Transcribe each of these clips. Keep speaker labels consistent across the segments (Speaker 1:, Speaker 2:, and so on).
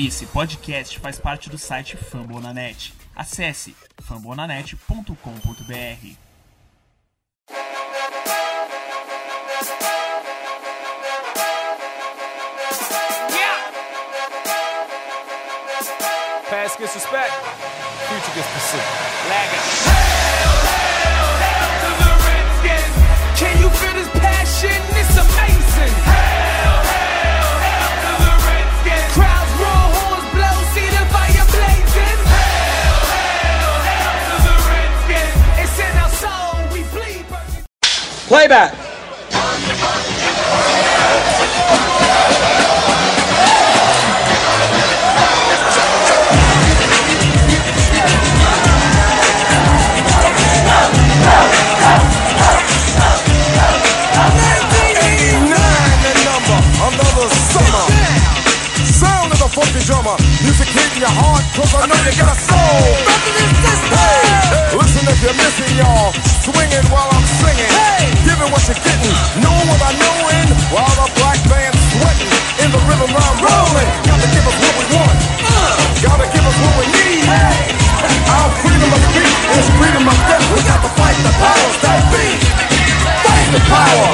Speaker 1: Esse podcast faz parte do site Fambonanet. Acesse fambonanet.com.br.
Speaker 2: Past gets respect, future gets pursuit.
Speaker 3: Can you feel this passion? It's amazing.
Speaker 2: Playback.
Speaker 4: your heart, cause I know you got a soul. Nothing is this way if you're missing, y'all. Swinging while I'm singing. Giving what you're getting, know what I knowin'. While the black band's sweating, in the rhythm I'm rolling. Gotta give us what we want. Uh. Gotta give us what we need. Our freedom of speech is freedom of death. We got to fight the powers that be. Fight the power.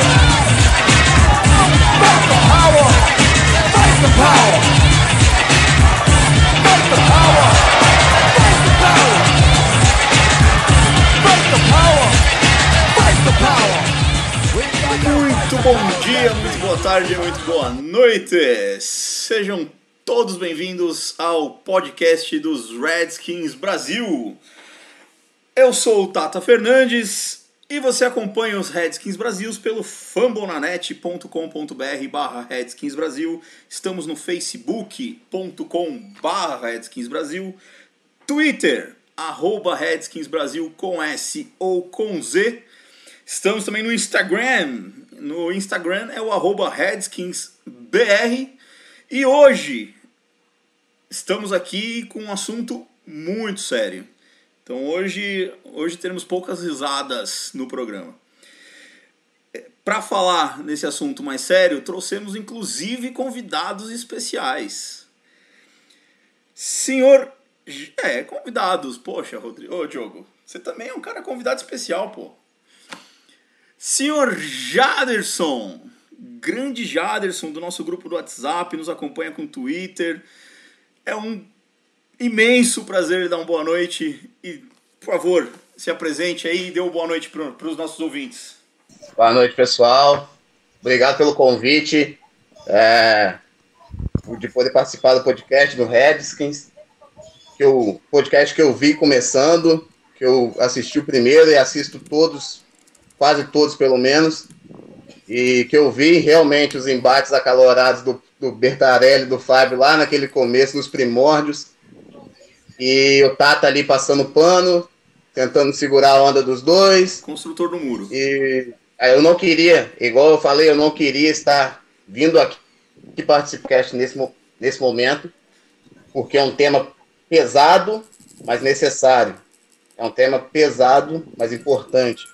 Speaker 4: Fight the power! Fight the power! Fight the power!
Speaker 5: Muito bom dia, muito boa tarde, muito boa noite. Sejam todos bem-vindos ao podcast dos Redskins Brasil. Eu sou o Tata Fernandes e você acompanha os Redskins Brasil pelo fambonanet.com.br barra Redskins Brasil. Estamos no facebook.com barra Redskins Brasil, Twitter, arroba Redskins Brasil com S ou com Z. Estamos também no Instagram. No Instagram é o arroba RedskinsBR. E hoje estamos aqui com um assunto muito sério. Então hoje, hoje teremos poucas risadas no programa. Para falar nesse assunto mais sério, trouxemos inclusive convidados especiais. Senhor. É, convidados. Poxa, Rodrigo. Ô, Diogo, você também é um cara convidado especial, pô. Senhor Jaderson, grande Jaderson do nosso grupo do WhatsApp, nos acompanha com Twitter. É um imenso prazer lhe dar uma boa noite e, por favor, se apresente aí e dê uma boa noite para os nossos ouvintes.
Speaker 6: Boa noite, pessoal. Obrigado pelo convite. É, de poder participar do podcast do Redskins. Que o podcast que eu vi começando, que eu assisti o primeiro e assisto todos, quase todos pelo menos. E que eu vi realmente os embates acalorados do, do Bertarelli e do Fábio lá naquele começo, nos primórdios. E o Tata ali passando pano, tentando segurar a onda dos dois.
Speaker 5: Construtor do muro.
Speaker 6: E eu não queria, igual eu falei, eu não queria estar vindo aqui participar podcast nesse, nesse momento, porque é um tema pesado, mas necessário. É um tema pesado, mas importante.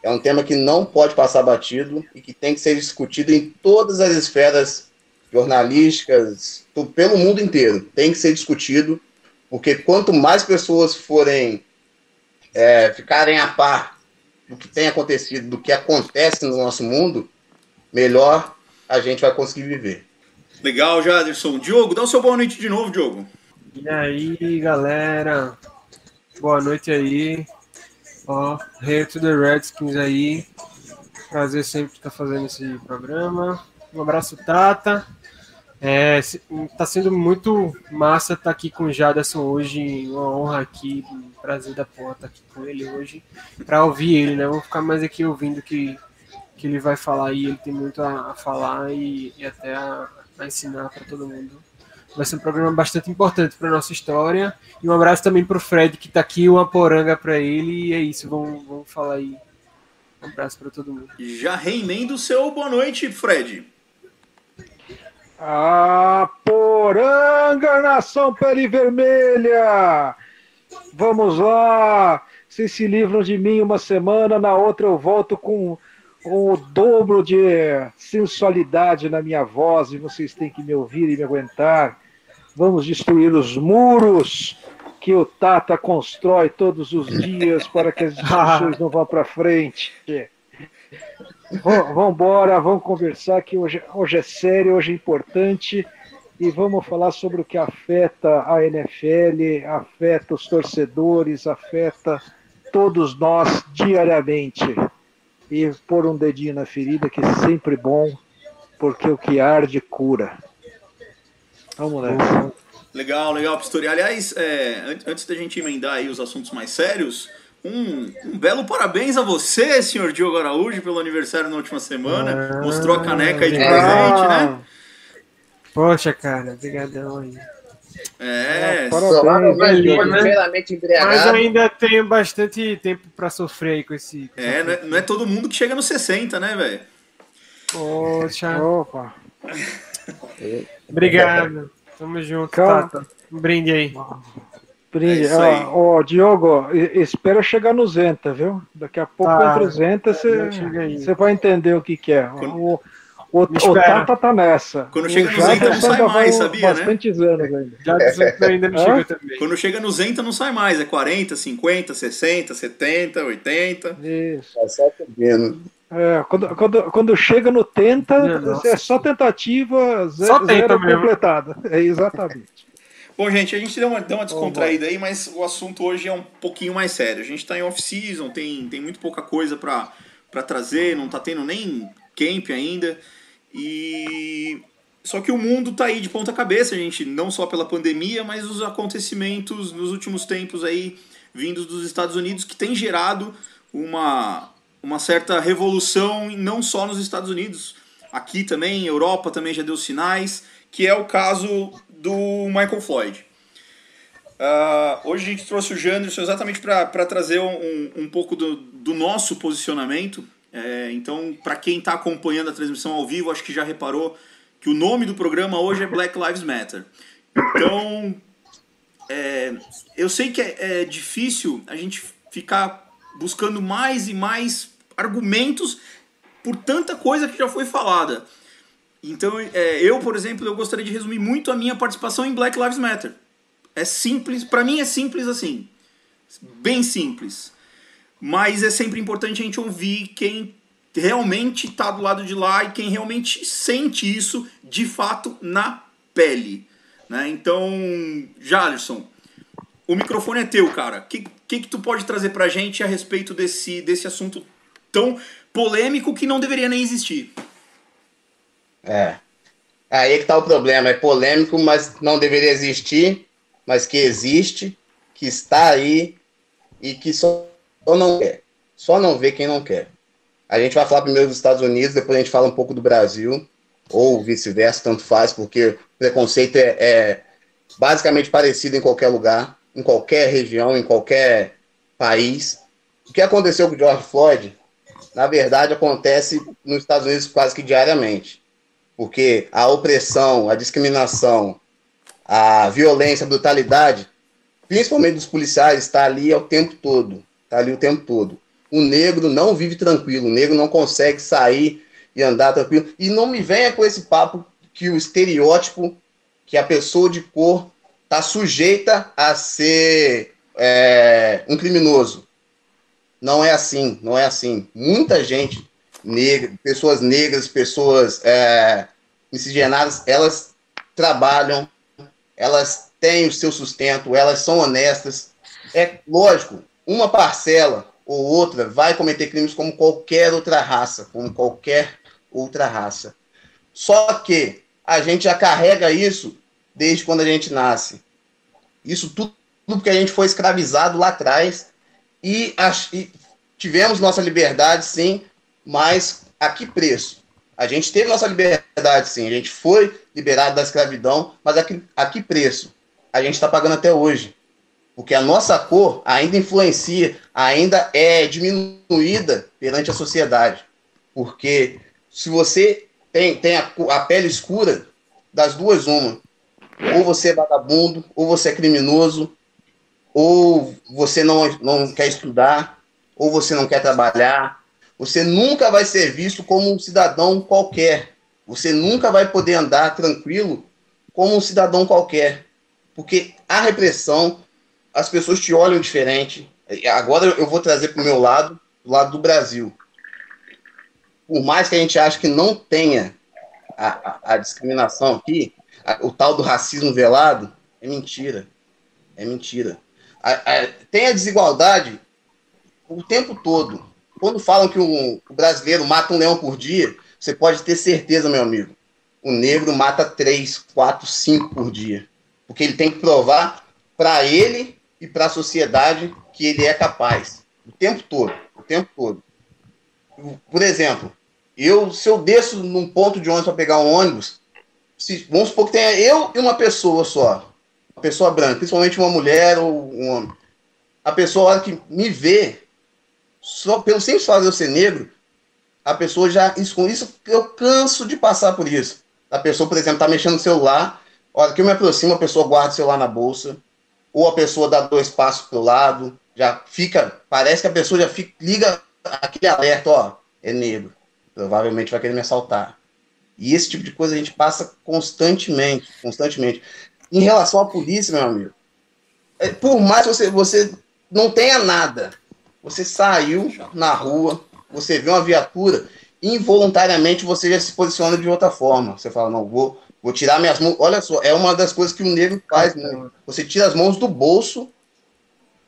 Speaker 6: É um tema que não pode passar batido e que tem que ser discutido em todas as esferas jornalísticas, pelo mundo inteiro. Tem que ser discutido, porque quanto mais pessoas forem é, ficarem a par do que tem acontecido, do que acontece no nosso mundo, melhor a gente vai conseguir viver.
Speaker 5: Legal, Jaderson. Diogo, dá o seu boa noite de novo, Diogo.
Speaker 7: E aí, galera? Boa noite aí. Ó, Hail to the Redskins aí. Prazer sempre estar fazendo esse programa. Um abraço, Tata. É, tá sendo muito massa estar aqui com o Jaderson hoje. Uma honra aqui. Um prazer da porra estar aqui com ele hoje. Pra ouvir ele, né? Vou ficar mais aqui ouvindo que, que ele vai falar aí. Ele tem muito a, a falar e, e até a, a ensinar para todo mundo. Vai ser um programa bastante importante para nossa história. E um abraço também para o Fred, que está aqui, uma poranga para ele. E é isso, vamos, vamos falar aí. Um abraço para todo mundo.
Speaker 5: Já reemendo o seu boa noite, Fred.
Speaker 8: A poranga nação pele vermelha! Vamos lá! Vocês se livram de mim uma semana, na outra eu volto com o dobro de sensualidade na minha voz e vocês têm que me ouvir e me aguentar. vamos destruir os muros que o Tata constrói todos os dias para que as discussões não vão para frente. Vamos embora, vamos conversar que hoje, hoje é sério, hoje é importante e vamos falar sobre o que afeta a NFL, afeta os torcedores, afeta todos nós diariamente. E pôr um dedinho na ferida, que é sempre bom, porque o que arde cura. Vamos lá.
Speaker 5: Legal, legal, Pistori. Aliás, é, an- antes da gente emendar aí os assuntos mais sérios, um, um belo parabéns a você, senhor Diogo Araújo, pelo aniversário na última semana. Mostrou a caneca aí de presente, né?
Speaker 7: Poxa, cara, obrigadão aí.
Speaker 5: É,
Speaker 8: Parabéns,
Speaker 6: Mas
Speaker 8: hein,
Speaker 6: foi
Speaker 8: Diogo?
Speaker 6: primeiramente
Speaker 7: Mas ainda tenho bastante tempo pra sofrer aí com esse. com
Speaker 5: é não, é, não é todo mundo que chega nos 60, né, velho?
Speaker 7: Poxa,
Speaker 8: Opa,
Speaker 7: obrigado. Tamo junto,
Speaker 8: Calma.
Speaker 7: Tata. Um brinde aí.
Speaker 8: brinde.
Speaker 5: É aí.
Speaker 8: Ó, Diogo, espera chegar no Zenta, viu? Daqui a pouco
Speaker 7: Tá.
Speaker 8: entre o Zenta você vai entender o que, que é. O, o, o. Tata tá nessa.
Speaker 5: Quando chega no
Speaker 8: Jadson
Speaker 5: Zenta não sai mais, sabia, né?
Speaker 8: Bastantes anos ainda.
Speaker 7: Que ainda não
Speaker 8: Hã?
Speaker 7: chegou também.
Speaker 5: Quando chega no Zenta não sai mais, é 40, 50, 60, 70, 80.
Speaker 8: Isso.
Speaker 6: Tá só.
Speaker 8: É, quando, quando, quando chega no tenta,
Speaker 7: Nossa.
Speaker 8: é só tentativa, ze-
Speaker 7: Só tenta
Speaker 8: zero completada. É exatamente.
Speaker 5: Bom, gente, a gente deu uma, deu uma descontraída aí, mas o assunto hoje é um pouquinho mais sério. A gente tá em off-season, tem, tem muito pouca coisa pra trazer, não tá tendo nem camp ainda. E. Só que o mundo tá aí de ponta cabeça, gente, não só pela pandemia, mas os acontecimentos nos últimos tempos aí vindos dos Estados Unidos que tem gerado uma, uma certa revolução, não só nos Estados Unidos, aqui também, Europa também já deu sinais, que é o caso do Michael Floyd. Ah, hoje a gente trouxe o Janderson exatamente para trazer um, um, um pouco do, do nosso posicionamento. É, então, para quem está acompanhando a transmissão ao vivo, acho que já reparou que o nome do programa hoje é Black Lives Matter. Então, é, eu sei que é, é difícil a gente ficar buscando mais e mais argumentos por tanta coisa que já foi falada. Então, é, eu, por exemplo, eu gostaria de resumir muito a minha participação em Black Lives Matter. É simples, para mim é simples assim. Bem simples. Mas é sempre importante a gente ouvir quem realmente está do lado de lá e quem realmente sente isso de fato na pele. Né? Então, Jalerson, o microfone é teu, cara. O que, que, que tu pode trazer pra gente a respeito desse, desse assunto tão polêmico que não deveria nem existir?
Speaker 6: É. Aí é que tá o problema. É polêmico, mas não deveria existir, mas que existe, que está aí e que só, só não quer. Só não vê quem não quer. A gente vai falar primeiro dos Estados Unidos, depois a gente fala um pouco do Brasil, ou vice-versa, tanto faz, porque o preconceito é, é basicamente parecido em qualquer lugar, em qualquer região, em qualquer país. O que aconteceu com o George Floyd, na verdade, acontece nos Estados Unidos quase que diariamente porque a opressão, a discriminação, a violência, a brutalidade, principalmente dos policiais, está ali o tempo todo. Está ali o tempo todo. O negro não vive tranquilo, o negro não consegue sair e andar tranquilo. E não me venha com esse papo que o estereótipo, que a pessoa de cor está sujeita a ser é, um criminoso. Não é assim, não é assim. Muita gente negra, pessoas negras, pessoas é, miscigenadas, elas trabalham, elas têm o seu sustento, elas são honestas. É lógico, uma parcela ou outra vai cometer crimes como qualquer outra raça, como qualquer outra raça. Só que a gente já carrega isso desde quando a gente nasce. Isso tudo porque a gente foi escravizado lá atrás e, e tivemos nossa liberdade, sim, mas a que preço? A gente teve nossa liberdade, sim, a gente foi liberado da escravidão, mas a que, a que preço? A gente está pagando até hoje. Porque a nossa cor ainda influencia, ainda é diminuída perante a sociedade. Porque se você tem, tem a, a pele escura, das duas, uma. Ou você é vagabundo, ou você é criminoso, ou você não, não quer estudar, ou você não quer trabalhar, você nunca vai ser visto como um cidadão qualquer. Você nunca vai poder andar tranquilo como um cidadão qualquer. Porque a repressão, as pessoas te olham diferente. Agora eu vou trazer para o meu lado, do lado do Brasil. Por mais que a gente ache que não tenha a, a, a discriminação aqui, a, o tal do racismo velado, é mentira. É mentira. tem a desigualdade o tempo todo. Quando falam que o brasileiro mata um leão por dia, você pode ter certeza, meu amigo. O negro mata três, quatro, cinco por dia. Porque ele tem que provar para ele e para a sociedade que ele é capaz. O tempo todo. O tempo todo. Por exemplo, eu, se eu desço num ponto de ônibus para pegar um ônibus, se, vamos supor que tenha eu e uma pessoa só. Uma pessoa branca, principalmente uma mulher ou um homem. A pessoa, a hora que me vê, só pelo simples fato de eu ser negro, a pessoa já. Isso, com isso, eu canso de passar por isso. A pessoa, por exemplo, tá mexendo no celular, a hora que eu me aproximo, a pessoa guarda o celular na bolsa, ou a pessoa dá dois passos pro lado, já fica. Parece que a pessoa já fica, liga aquele alerta, ó, é negro. Provavelmente vai querer me assaltar. E esse tipo de coisa a gente passa constantemente, constantemente. Em relação à polícia, meu amigo, é, por mais que você, você não tenha nada, você saiu na rua, você vê uma viatura, involuntariamente você já se posiciona de outra forma. Você fala, não, vou, vou tirar minhas mãos. Olha só, é uma das coisas que o negro faz, né? Você tira as mãos do bolso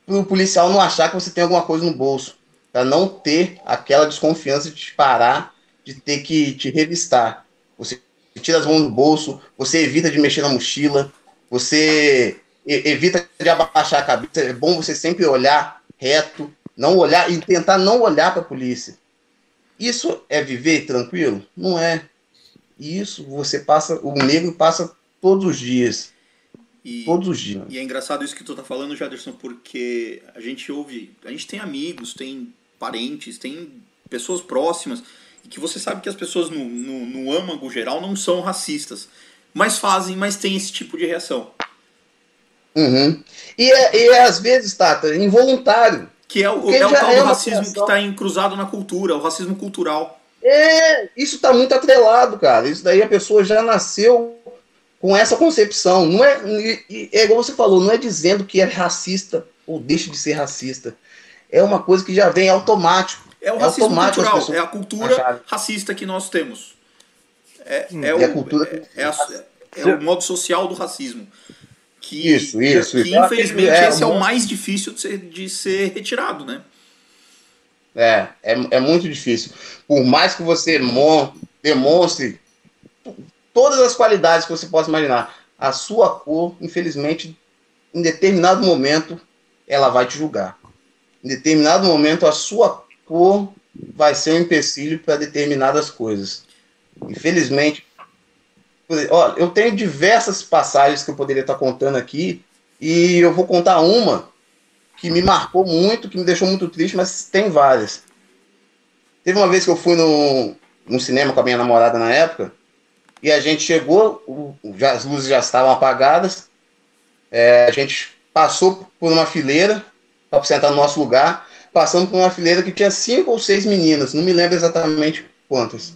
Speaker 6: para o policial não achar que você tem alguma coisa no bolso. Para não ter aquela desconfiança de te parar, de ter que te revistar. Você tira as mãos do bolso, você evita de mexer na mochila, você evita de abaixar a cabeça. É bom você sempre olhar reto, não olhar e tentar não olhar para a polícia. Isso é viver tranquilo? Não é. Isso você passa, o negro passa todos os dias.
Speaker 5: E,
Speaker 6: todos os dias.
Speaker 5: E é engraçado isso que tu tá falando, Jaderson, porque a gente ouve, a gente tem amigos, tem parentes, tem pessoas próximas, e que você sabe que as pessoas no, no, no âmago geral não são racistas, mas fazem, mas tem esse tipo de reação.
Speaker 6: Uhum. E, é, e é, às vezes, Tata, involuntário.
Speaker 5: Que é o, é o tal é do racismo que está encruzado na cultura, o racismo cultural.
Speaker 6: É, isso está muito atrelado, cara. Isso daí a pessoa já nasceu com essa concepção. Não é, é igual você falou, não é dizendo que é racista ou deixa de ser racista. É uma coisa que já vem automático.
Speaker 5: É o racismo cultural, é a cultura racista que nós temos. É, hum, é, o, é, cultura... é, a, é o modo social do racismo. Que,
Speaker 6: isso, isso.
Speaker 5: Que, isso. infelizmente é, esse é o mais difícil de ser, de ser retirado, né?
Speaker 6: É, é, é muito difícil. Por mais que você demonstre todas as qualidades que você possa imaginar, a sua cor, infelizmente, em determinado momento, ela vai te julgar. Em determinado momento, a sua cor vai ser um empecilho para determinadas coisas. Infelizmente, Ó, eu tenho diversas passagens que eu poderia estar contando aqui, e eu vou contar uma que me marcou muito, que me deixou muito triste, mas tem várias. Teve uma vez que eu fui no, no cinema com a minha namorada na época, e a gente chegou, o, já, as luzes já estavam apagadas, é, a gente passou por uma fileira para sentar no nosso lugar, passando por uma fileira que tinha cinco ou seis meninas, não me lembro exatamente quantas.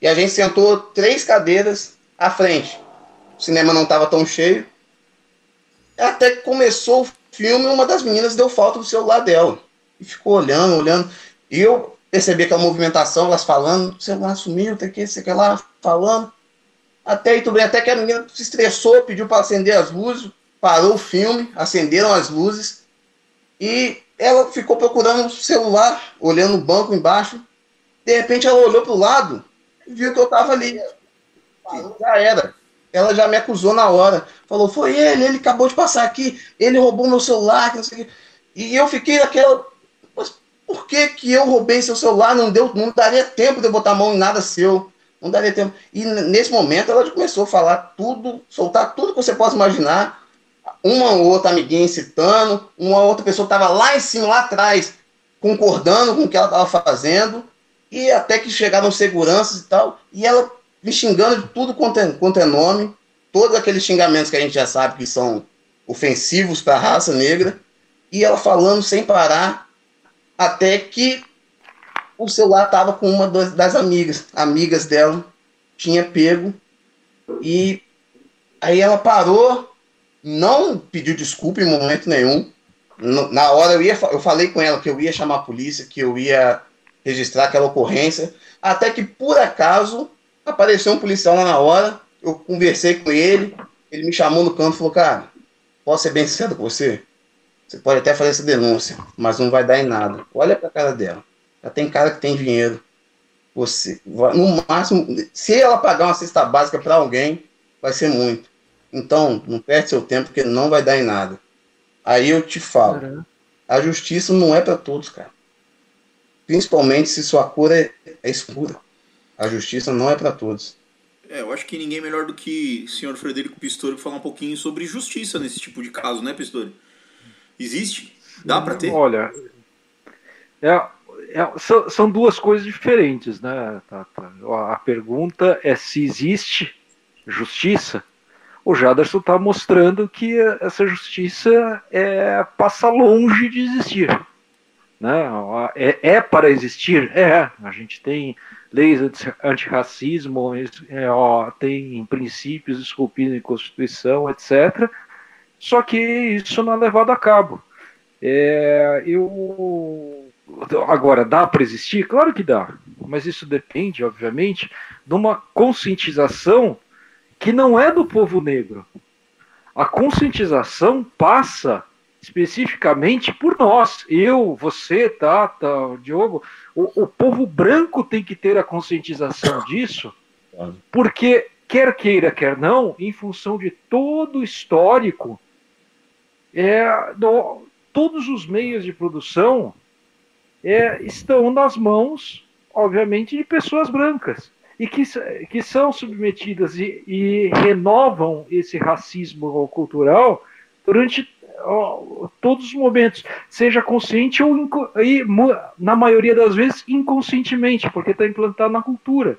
Speaker 6: E a gente sentou três cadeiras à frente. O cinema não estava tão cheio. Até que começou filme, uma das meninas deu falta do celular dela. E ficou olhando, olhando. E eu percebi aquela movimentação, elas falando, o celular sumiu, tem que sei que lá, falando. Até aí tudo bem, até que a menina se estressou, pediu para acender as luzes, parou o filme, acenderam as luzes. E ela ficou procurando o celular, olhando o banco embaixo. De repente ela olhou para o lado e viu que eu estava ali já era. Ela já me acusou na hora. Falou, foi ele, ele acabou de passar aqui, ele roubou meu celular, não sei o E eu fiquei naquela. Mas por que, que eu roubei seu celular? Não deu, não daria tempo de eu botar a mão em nada seu. Não daria tempo. E nesse momento ela já começou a falar tudo, soltar tudo que você possa imaginar. Uma ou outra amiguinha incitando, uma outra pessoa estava lá em cima, lá atrás, concordando com o que ela estava fazendo. E até que chegaram seguranças e tal. E ela me xingando de tudo quanto é, quanto é nome, todos aqueles xingamentos que a gente já sabe que são ofensivos para a raça negra, e ela falando sem parar, até que o celular estava com uma das amigas, amigas dela, tinha pego, e aí ela parou, não pediu desculpa em momento nenhum. Na hora eu ia, eu falei com ela que eu ia chamar a polícia, que eu ia registrar aquela ocorrência, até que por acaso apareceu um policial lá na hora, eu conversei com ele, ele me chamou no canto e falou, cara, posso ser bem sincero com você? Você pode até fazer essa denúncia, mas não vai dar em nada. Olha pra cara dela. Já tem cara que tem dinheiro. Você, no máximo, se ela pagar uma cesta básica para alguém, vai ser muito. Então, não perde seu tempo, porque não vai dar em nada. Aí eu te falo,
Speaker 7: Caramba.
Speaker 6: a justiça não é para todos, cara. Principalmente se sua cor é, é escura. A justiça não é para todos.
Speaker 5: É, eu acho que ninguém melhor do que o senhor Frederico Pistori falar um pouquinho sobre justiça nesse tipo de caso, né, Pistori? Existe? Dá pra ter?
Speaker 8: Olha, é- é- são, são duas coisas diferentes, né? Tata? A pergunta é se existe justiça. O Jaderson está mostrando que essa justiça é, passa longe de existir. Né? É, é para existir? É. A gente tem leis anti- antirracismo, é, ó, tem princípios esculpidos em Constituição, etc. Só que isso não é levado a cabo. É, eu agora dá para existir? Claro que dá, mas isso depende, obviamente, de uma conscientização que não é do povo negro. A conscientização passa especificamente por nós, eu, você, Tata, o Diogo. O, o povo branco tem que ter a conscientização disso, porque quer queira, quer não, em função de todo o histórico é, do- todos os meios de produção é, estão nas mãos, obviamente, de pessoas brancas e que, que são submetidas e, e renovam esse racismo cultural durante todos os momentos, seja consciente ou e, na maioria das vezes inconscientemente, porque está implantado na cultura.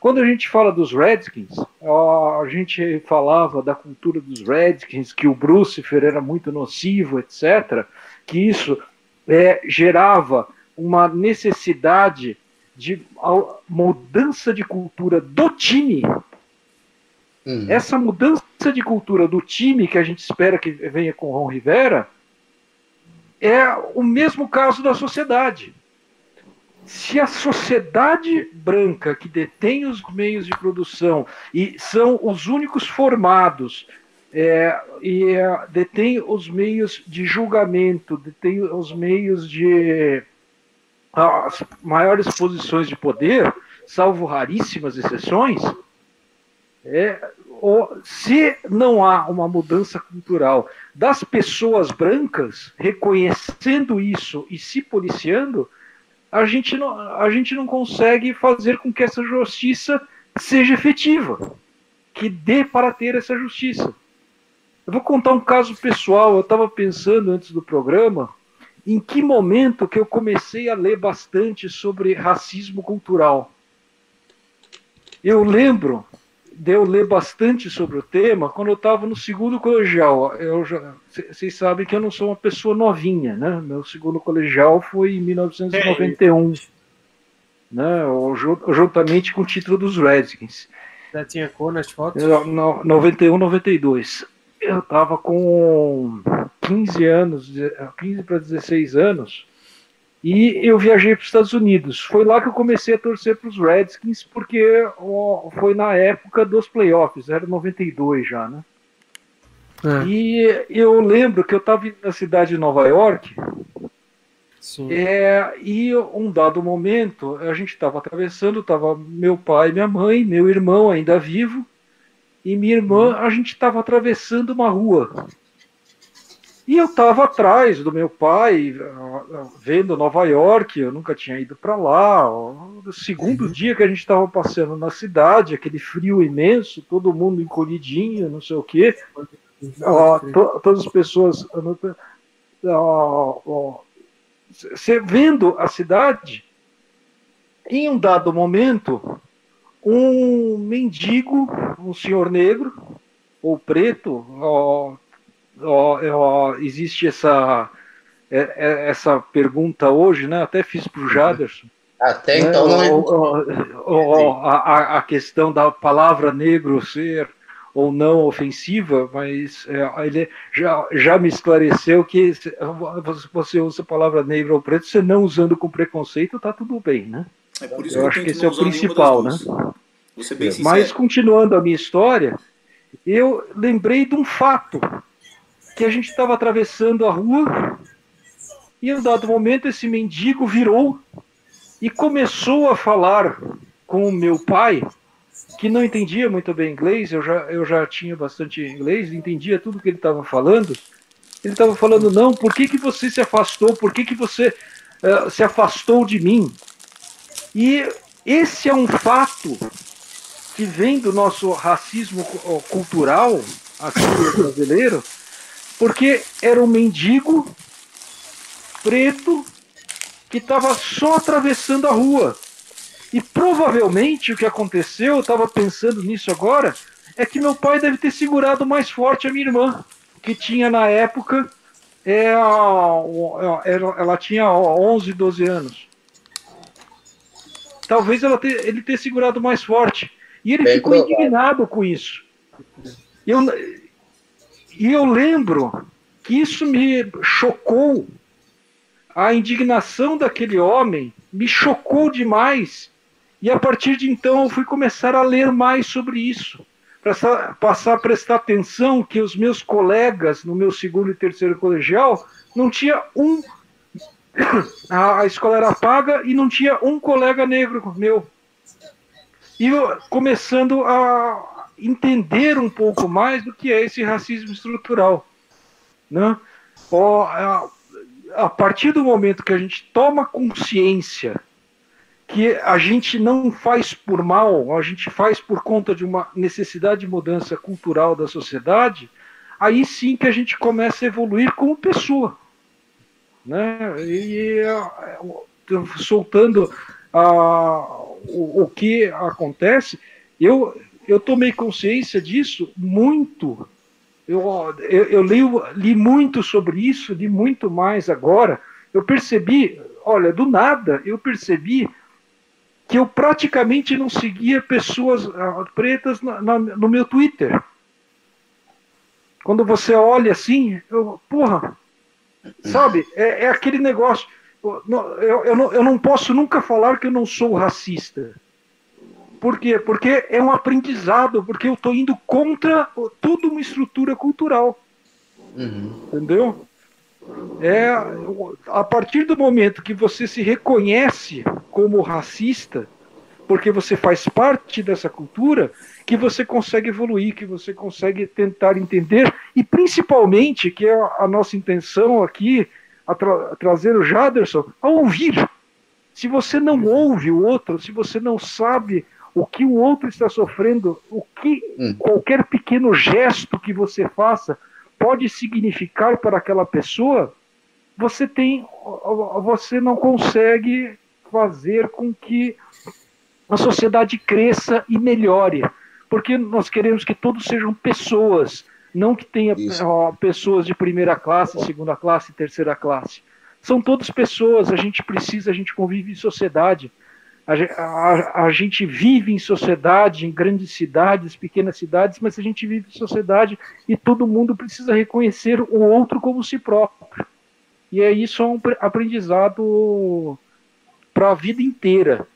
Speaker 8: Quando a gente fala dos Redskins, a gente falava da cultura dos Redskins, que o Brucifer era muito nocivo, etc., que isso é, gerava uma necessidade de mudança de cultura do time.
Speaker 6: Uhum.
Speaker 8: Essa mudança de cultura do time que a gente espera que venha com o Ron Rivera é o mesmo caso da sociedade se a sociedade branca que detém os meios de produção e são os únicos formados é, e é, detém os meios de julgamento, detém os meios de as maiores posições de poder, salvo raríssimas exceções, é, o- se não há uma mudança cultural das pessoas brancas reconhecendo isso e se policiando, a gente não, a gente não consegue fazer com que essa justiça seja efetiva, que dê para ter essa justiça. Eu vou contar um caso pessoal. Eu estava pensando antes do programa em que momento que eu comecei a ler bastante sobre racismo cultural. Eu lembro de eu ler bastante sobre o tema quando eu estava no segundo colegial. Eu já- Vocês sabem que eu não sou uma pessoa novinha, né? Meu segundo colegial foi em 1991, né? o- ju- Juntamente com o título dos Redskins.
Speaker 7: Já tinha cor nas fotos?
Speaker 8: Eu, no- 91, 92. Eu tava com 15 anos, de- 15 para 16 anos, e eu viajei para os Estados Unidos. Foi lá que eu comecei a torcer para os Redskins, porque ó, foi na época dos playoffs, era 92 já, né?
Speaker 7: É,
Speaker 8: E eu lembro que eu estava na cidade de Nova York,
Speaker 7: sim.
Speaker 8: é, e um dado momento, a gente estava atravessando, estava meu pai, minha mãe, meu irmão ainda vivo, e minha irmã, a gente estava atravessando uma rua. E eu estava atrás do meu pai, ah, vendo Nova York, eu nunca tinha ido para lá. No segundo dia que a gente estava passeando na cidade, aquele frio imenso, todo mundo encolhidinho, não sei o quê. To- todas as pessoas. você vendo a cidade, em um dado momento, um mendigo, um senhor negro ou preto, ó, ó, ó, existe essa é- é- essa pergunta hoje, né? Até fiz para o Jaderson.
Speaker 6: Até
Speaker 8: né,
Speaker 6: então não é.
Speaker 8: a, a- questão da palavra negro ser ou não ofensiva, mas é, ele já, já me esclareceu que se você usa a palavra negro ou preto, você não usando com preconceito, tá tudo bem, né?
Speaker 5: É por isso
Speaker 8: Eu
Speaker 5: que
Speaker 8: acho
Speaker 5: eu
Speaker 8: que esse é o principal, né? Mas continuando a minha história, eu lembrei de um fato que a gente estava atravessando a rua e em dado momento esse mendigo virou e começou a falar com o meu pai, que não entendia muito bem inglês, eu já, eu já tinha bastante inglês, entendia tudo que ele estava falando. Ele estava falando, não, por que, que você se afastou? Por que, que você eh, se afastou de mim? E esse é um fato que vem do nosso racismo cu- cultural aqui brasileiro, porque era um mendigo preto que estava só atravessando a rua. E provavelmente o que aconteceu, eu estava pensando nisso agora, é que meu pai deve ter segurado mais forte a minha irmã, que tinha na época, é, ela tinha 11, 12 anos. Talvez ela ter- ele tenha segurado mais forte. E ele
Speaker 6: Bem
Speaker 8: ficou
Speaker 6: provável.
Speaker 8: indignado com isso. Eu, e eu lembro que isso me chocou. A indignação daquele homem me chocou demais. E a partir de então eu fui começar a ler mais sobre isso. Passar, passar a prestar atenção que os meus colegas no meu segundo e terceiro colegial não tinha um. A escola era paga e não tinha um colega negro meu. E eu começando a entender um pouco mais do que é esse racismo estrutural. Né? A, partir do momento que a gente toma consciência que a gente não faz por mal, a gente faz por conta de uma necessidade de mudança cultural da sociedade, aí sim que a gente começa a evoluir como pessoa. Né? E soltando a, o, o que acontece, eu, eu tomei consciência disso muito. Eu, eu, eu leio, li muito sobre isso, li muito mais agora. Eu percebi, olha, do nada, eu percebi que eu praticamente não seguia pessoas ah, pretas na- na- no meu Twitter. Quando você olha assim, eu, porra, sabe, é, é aquele negócio. Eu, eu, eu não, eu não posso nunca falar que eu não sou racista. Por quê? Porque é um aprendizado, porque eu estou indo contra toda uma estrutura cultural. Entendeu? É a partir do momento que você se reconhece como racista, porque você faz parte dessa cultura, que você consegue evoluir, que você consegue tentar entender e principalmente que é a a nossa intenção aqui a tra- trazer o Jaderson a ouvir. Se você não ouve o outro, se você não sabe o que o outro está sofrendo, o que
Speaker 6: Hum.
Speaker 8: qualquer pequeno gesto que você faça pode significar para aquela pessoa, você tem, você não consegue fazer com que a sociedade cresça e melhore, porque nós queremos que todos sejam pessoas, não que tenha ó, pessoas de primeira classe, segunda classe, terceira classe. São todas pessoas, a gente precisa, a gente convive em sociedade. A, a- a gente vive em sociedade, em grandes cidades, pequenas cidades, mas a gente vive em sociedade e todo mundo precisa reconhecer o outro como si próprio. E é isso é um pre- aprendizado para a vida inteira,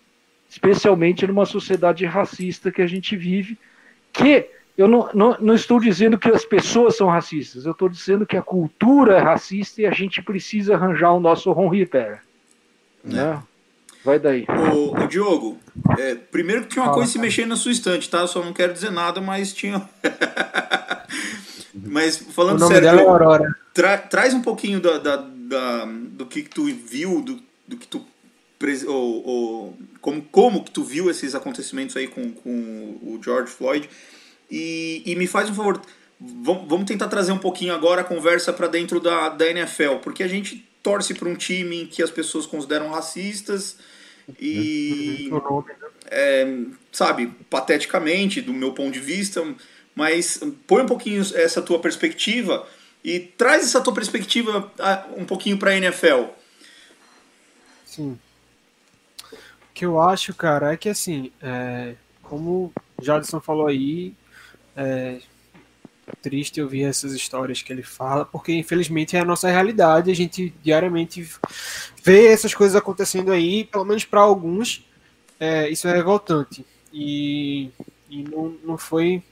Speaker 8: especialmente numa sociedade racista que a gente vive, que eu não, não, não estou dizendo que as pessoas são racistas, eu estou dizendo que a cultura é racista e a gente precisa arranjar o nosso Ron Rivera. Né? Vai daí.
Speaker 5: Ô, ô, Diogo, é, primeiro que tinha uma coisa se mexendo na sua estante, tá? Eu só não quero dizer nada, mas tinha. mas
Speaker 7: O
Speaker 5: falando
Speaker 7: nome
Speaker 5: sério,
Speaker 7: dela é Aurora.
Speaker 5: tra- traz um pouquinho da, da, da- do que, que tu viu, do, do que tu. Ou, ou, como, como que tu viu esses acontecimentos aí com, com o George Floyd. E, e me faz um favor, vamos, tentar trazer um pouquinho agora a conversa para dentro da, da NFL, porque a gente torce para um time que as pessoas consideram racistas e
Speaker 7: O nome, né?
Speaker 5: é, sabe, pateticamente, do meu ponto de vista, mas põe um pouquinho essa tua perspectiva e traz essa tua perspectiva ah, um pouquinho para a NFL.
Speaker 7: Sim. O que eu acho, cara, é que assim, é, como o Jadson falou aí, é, triste ouvir essas histórias que ele fala, porque infelizmente é a nossa realidade, a gente diariamente vê essas coisas acontecendo aí, pelo menos para alguns, é, isso é revoltante. E, e não, não foi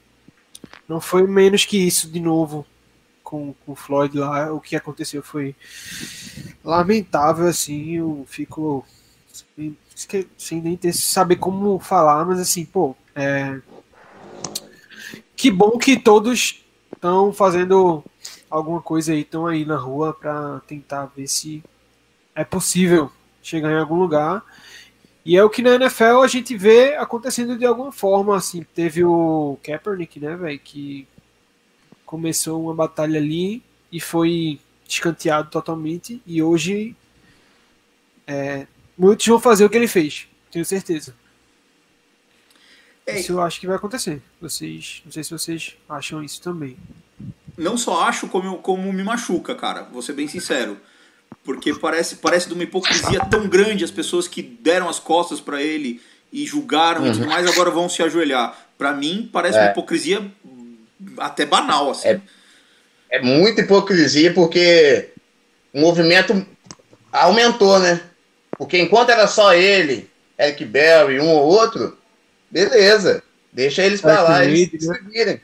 Speaker 7: não foi menos que isso de novo com, com o Floyd lá. O que aconteceu foi lamentável, assim. Eu fico sem, sem nem ter, saber como falar, mas assim, pô, é, que bom que todos estão fazendo alguma coisa aí, estão aí na rua para tentar ver se é possível chegar em algum lugar. E é o que na NFL a gente vê acontecendo de alguma forma, assim, teve o Kaepernick, né, velho, que começou uma batalha ali e foi escanteado totalmente e hoje é, muitos vão fazer o que ele fez, tenho certeza. Isso eu acho que vai acontecer. Vocês, não sei se vocês acham isso também.
Speaker 5: Não só acho como, como me machuca, cara. Vou ser bem sincero. Porque parece, parece de uma hipocrisia tão grande as pessoas que deram as costas para ele e julgaram e tudo mais agora vão se ajoelhar. Para mim, parece
Speaker 6: É.
Speaker 5: uma hipocrisia até banal, assim.
Speaker 6: É. É muita hipocrisia porque o movimento aumentou, né? Porque enquanto era só ele, Eric Bell e um ou outro, beleza. Deixa eles pra
Speaker 7: Eric
Speaker 6: lá, eles que
Speaker 7: né?
Speaker 6: se virem.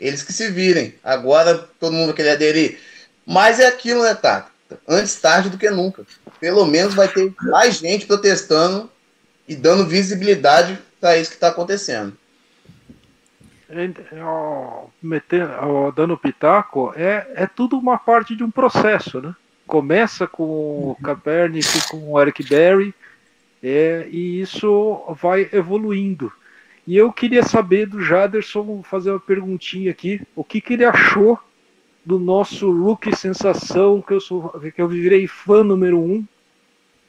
Speaker 6: Eles que se virem. Agora todo mundo vai querer aderir. Mas é aquilo, né, tá? Antes tarde do que nunca. Pelo menos vai ter mais gente protestando e dando visibilidade para isso que está acontecendo.
Speaker 8: Meter- ó, dando pitaco, é, é tudo uma parte de um processo, né? Começa com o Kaepernick, com o Eric Berry, é, e isso vai evoluindo. E eu queria saber do Jaderson, fazer uma perguntinha aqui, o que, que ele achou do nosso rookie sensação, que eu, sou, que eu virei fã número um,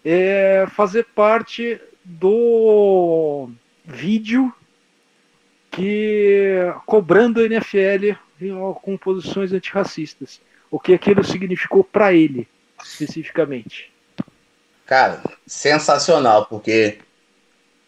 Speaker 8: é fazer parte do vídeo que cobrando a NFL com posições antirracistas. O que aquilo significou para ele, especificamente.
Speaker 6: Cara, sensacional, porque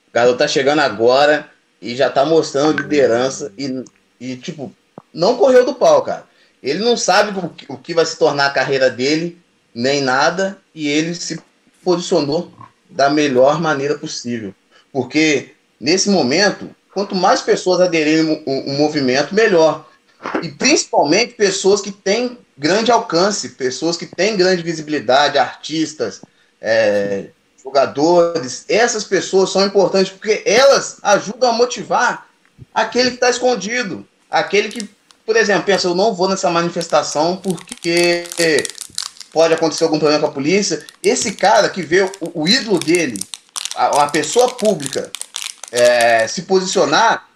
Speaker 6: o garoto tá chegando agora e já tá mostrando liderança e, e tipo, não correu do pau, cara. Ele não sabe o que, o que vai se tornar a carreira dele, nem nada, e ele se posicionou da melhor maneira possível. Porque nesse momento, quanto mais pessoas aderirem o, o movimento, melhor. E principalmente pessoas que têm grande alcance, pessoas que têm grande visibilidade, artistas, é, jogadores, essas pessoas são importantes porque elas ajudam a motivar aquele que está escondido, aquele que, por exemplo, pensa, eu não vou nessa manifestação porque pode acontecer algum problema com a polícia. Esse cara que vê o, o ídolo dele, a, a pessoa pública, é, se posicionar,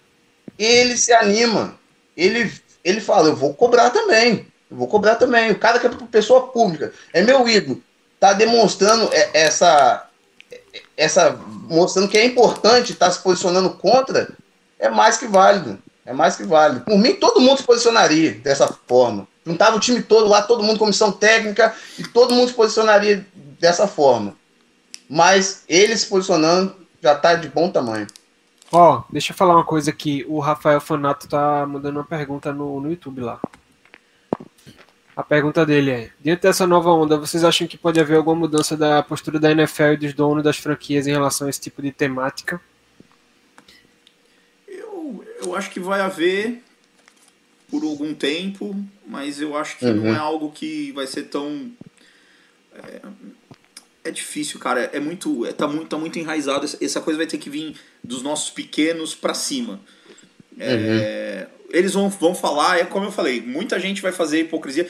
Speaker 6: ele se anima, ele, ele fala, eu vou cobrar também, eu vou cobrar também. O cara que é pessoa pública, é meu ídolo, tá demonstrando é, essa, essa mostrando que é importante estar se posicionando contra, é mais que válido. É mais que válido. Por mim, todo mundo se posicionaria dessa forma. Juntava o time todo lá, todo mundo comissão técnica, e todo mundo se posicionaria dessa forma. Mas ele se posicionando já tá de bom tamanho.
Speaker 7: Ó, deixa eu falar uma coisa aqui. O Rafael Fanato tá mandando uma pergunta no, no YouTube lá. A pergunta dele é: Diante dessa nova onda, vocês acham que pode haver alguma mudança da postura da NFL e dos donos das franquias em relação a esse tipo de temática?
Speaker 5: Eu, eu acho que vai haver por algum tempo, mas eu acho que
Speaker 6: Uhum.
Speaker 5: não é algo que vai ser tão. É, é difícil, cara. É muito, é, tá muito, tá muito enraizado. Essa, essa coisa vai ter que vir dos nossos pequenos para cima. É, Eles vão, vão falar, é como eu falei, muita gente vai fazer hipocrisia.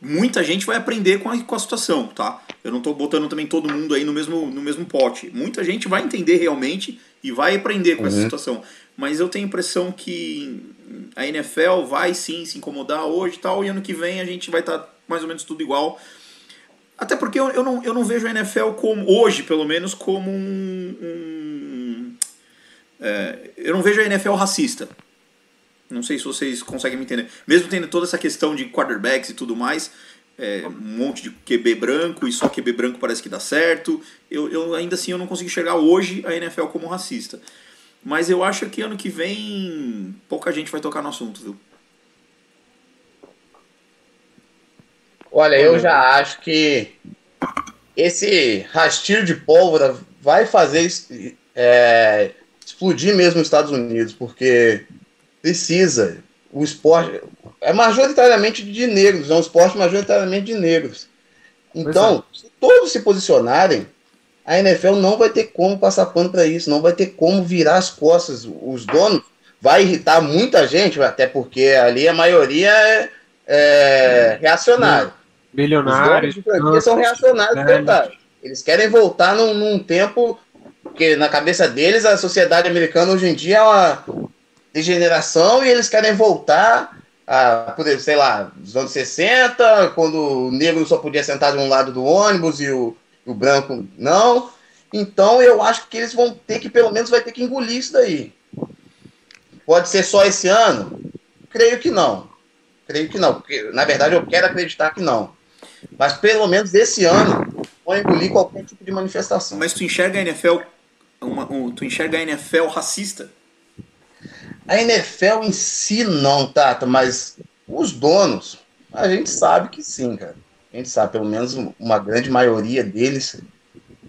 Speaker 5: Muita gente vai aprender com a, com a situação, tá? Eu não tô botando também todo mundo aí no mesmo, no mesmo pote. Muita gente vai entender realmente e vai aprender com essa situação. Mas eu tenho a impressão que a NFL vai sim se incomodar hoje e tal, e ano que vem a gente vai estar mais ou menos tudo igual. Até porque eu, eu, não, eu não vejo a NFL como, hoje pelo menos, como um. um- é, eu não vejo a NFL racista. Não sei se vocês conseguem me entender. Mesmo tendo toda essa questão de quarterbacks e tudo mais, é, um monte de QB branco e só QB branco parece que dá certo. Eu, eu ainda assim eu não consigo chegar hoje a NFL como racista. Mas eu acho que ano que vem pouca gente vai tocar no assunto, viu?
Speaker 6: Olha, eu já acho que esse rastilho de pólvora vai fazer é, explodir mesmo os Estados Unidos, porque precisa. O esporte é majoritariamente de negros, é um esporte majoritariamente de negros. Então, se todos se posicionarem, a NFL não vai ter como passar pano para isso, não vai ter como virar as costas. Os donos vai irritar muita gente, até porque ali a maioria é, é. Os donos
Speaker 7: Bilionários.
Speaker 6: de franquia são reacionários verdade. Eles querem voltar num, num tempo que na cabeça deles a sociedade americana hoje em dia é uma degeneração e eles querem voltar a, sei lá, dos anos 60, quando o negro só podia sentar de um lado do ônibus e o, o branco não. Então eu acho que eles vão ter que, pelo menos, vai ter que engolir isso daí. Pode ser só esse ano? Creio que não. Creio que não, porque na verdade eu quero acreditar que não. Mas pelo menos esse ano vão engolir qualquer tipo de manifestação.
Speaker 5: Mas tu enxerga a NFL. Uma, um- tu enxerga a NFL racista?
Speaker 6: A NFL em si não, Tata, mas os donos, a gente sabe que sim, cara. A gente sabe, pelo menos uma grande maioria deles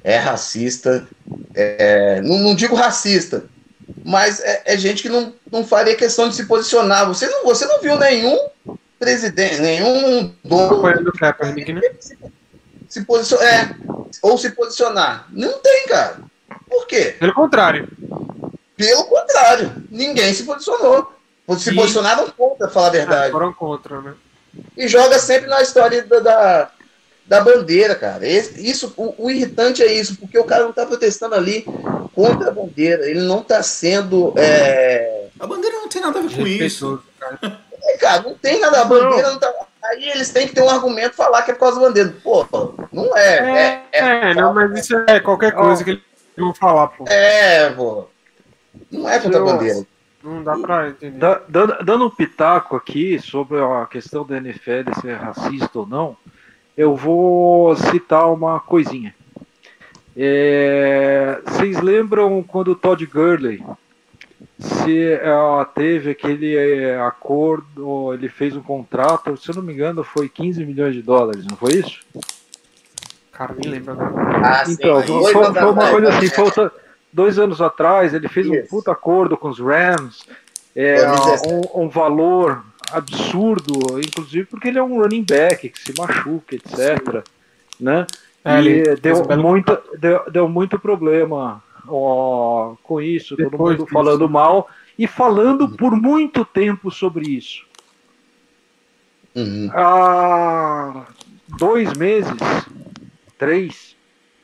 Speaker 6: é racista. É, não, não digo racista, mas é, é gente que não, não faria questão de se posicionar. Você não, você não viu nenhum presidente, nenhum dono
Speaker 7: Apoiando o Kaepernick, né?
Speaker 6: se posicionar, é, ou se posicionar. Não tem, cara. Por quê?
Speaker 7: Pelo contrário.
Speaker 6: Pelo contrário, ninguém se posicionou. Se
Speaker 7: E-
Speaker 6: posicionaram contra, falar a
Speaker 7: É,
Speaker 6: verdade.
Speaker 7: foram contra, né?
Speaker 6: E joga sempre na história da, da, da bandeira, cara. Esse- isso, o, o irritante é isso, porque o cara não tá protestando ali contra a bandeira. Ele não tá sendo. É...
Speaker 5: A bandeira não tem nada a ver com isso.
Speaker 7: Cara.
Speaker 6: é, cara, não tem nada. A bandeira não tá. Aí eles têm que ter um argumento falar que é por causa da bandeira. Pô, não é. É,
Speaker 7: É, não, mas isso é qualquer coisa que eles vão falar, pô.
Speaker 6: é, pô. Não é contra a
Speaker 8: Eu-
Speaker 6: bandeira.
Speaker 7: Não dá pra entender.
Speaker 8: Da- dando, dando um pitaco aqui sobre a questão da NFL ser racista ou não, eu vou citar uma coisinha. É, vocês lembram quando o Todd Gurley se ah, teve aquele eh, acordo, ele fez um contrato, se eu não me engano, foi 15 milhões de dólares, não foi isso?
Speaker 7: Cara, nem lembro agora.
Speaker 6: Ah, sim,
Speaker 8: Então,
Speaker 6: mas
Speaker 8: foi, foi
Speaker 6: anos
Speaker 8: uma coisa assim, falta dois anos atrás, ele fez um puta acordo com os Rams, é,
Speaker 6: 2017.
Speaker 8: um, um valor absurdo, inclusive porque ele é um running back que se machuca, etc. Né?
Speaker 7: É,
Speaker 8: e deu,
Speaker 7: um belo
Speaker 8: muito, deu, deu muito problema ó, com isso, todo
Speaker 7: Depois
Speaker 8: mundo
Speaker 7: disso.
Speaker 8: falando mal e falando por muito tempo sobre isso.
Speaker 6: Uhum.
Speaker 8: Há dois meses, três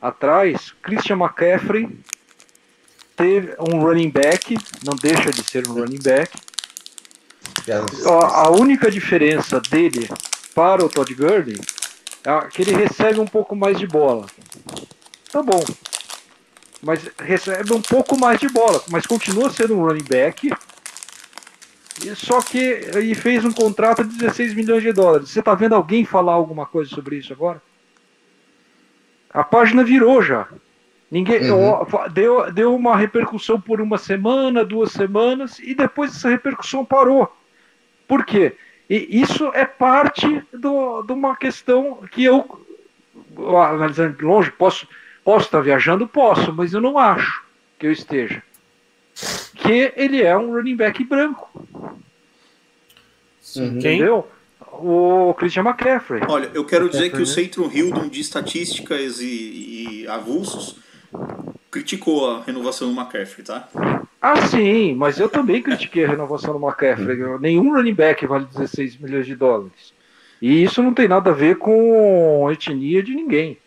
Speaker 8: atrás, Christian McCaffrey teve um running back, não deixa de ser um running back. A, a única diferença dele para o Todd Gurley é que ele recebe um pouco mais de bola. Tá bom. Mas recebe um pouco mais de bola, mas continua sendo um running back. E Só que ele fez um contrato de 16 milhões de dólares. Você tá vendo alguém falar alguma coisa sobre isso agora? A página virou já. Ninguém
Speaker 6: Uhum.
Speaker 8: ó, deu, deu uma repercussão por uma semana, duas semanas e depois essa repercussão parou. Por quê? E isso é parte do, de uma questão que eu, analisando de longe, posso, posso estar viajando? Posso, mas eu não acho que eu esteja. Que ele é um running back branco,
Speaker 6: Uhum.
Speaker 8: Entendeu? O Christian McCaffrey.
Speaker 5: Olha, eu quero dizer que o? Centro Hildon de estatísticas e, e avulsos criticou a renovação do McCaffrey, tá?
Speaker 8: Ah, sim, mas eu também critiquei a renovação do McCaffrey. Nenhum running back vale 16 milhões de dólares. E isso não tem nada a ver com etnia de ninguém.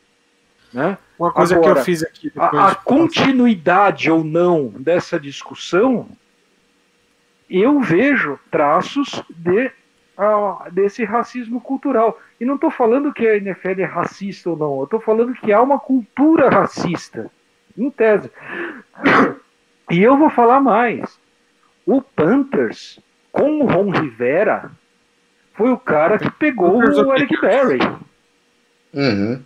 Speaker 8: Né?
Speaker 7: Uma coisa que
Speaker 8: Agora,
Speaker 7: eu fiz aqui.
Speaker 8: A, a continuidade ou não dessa discussão, eu vejo traços de, ah, desse racismo cultural. E não estou falando que a NFL é racista ou não, eu estou falando que há uma cultura racista, em tese. E eu vou falar mais. O Panthers, com o Ron Rivera, foi o cara que pegou o Eric Berry.
Speaker 6: Uhum.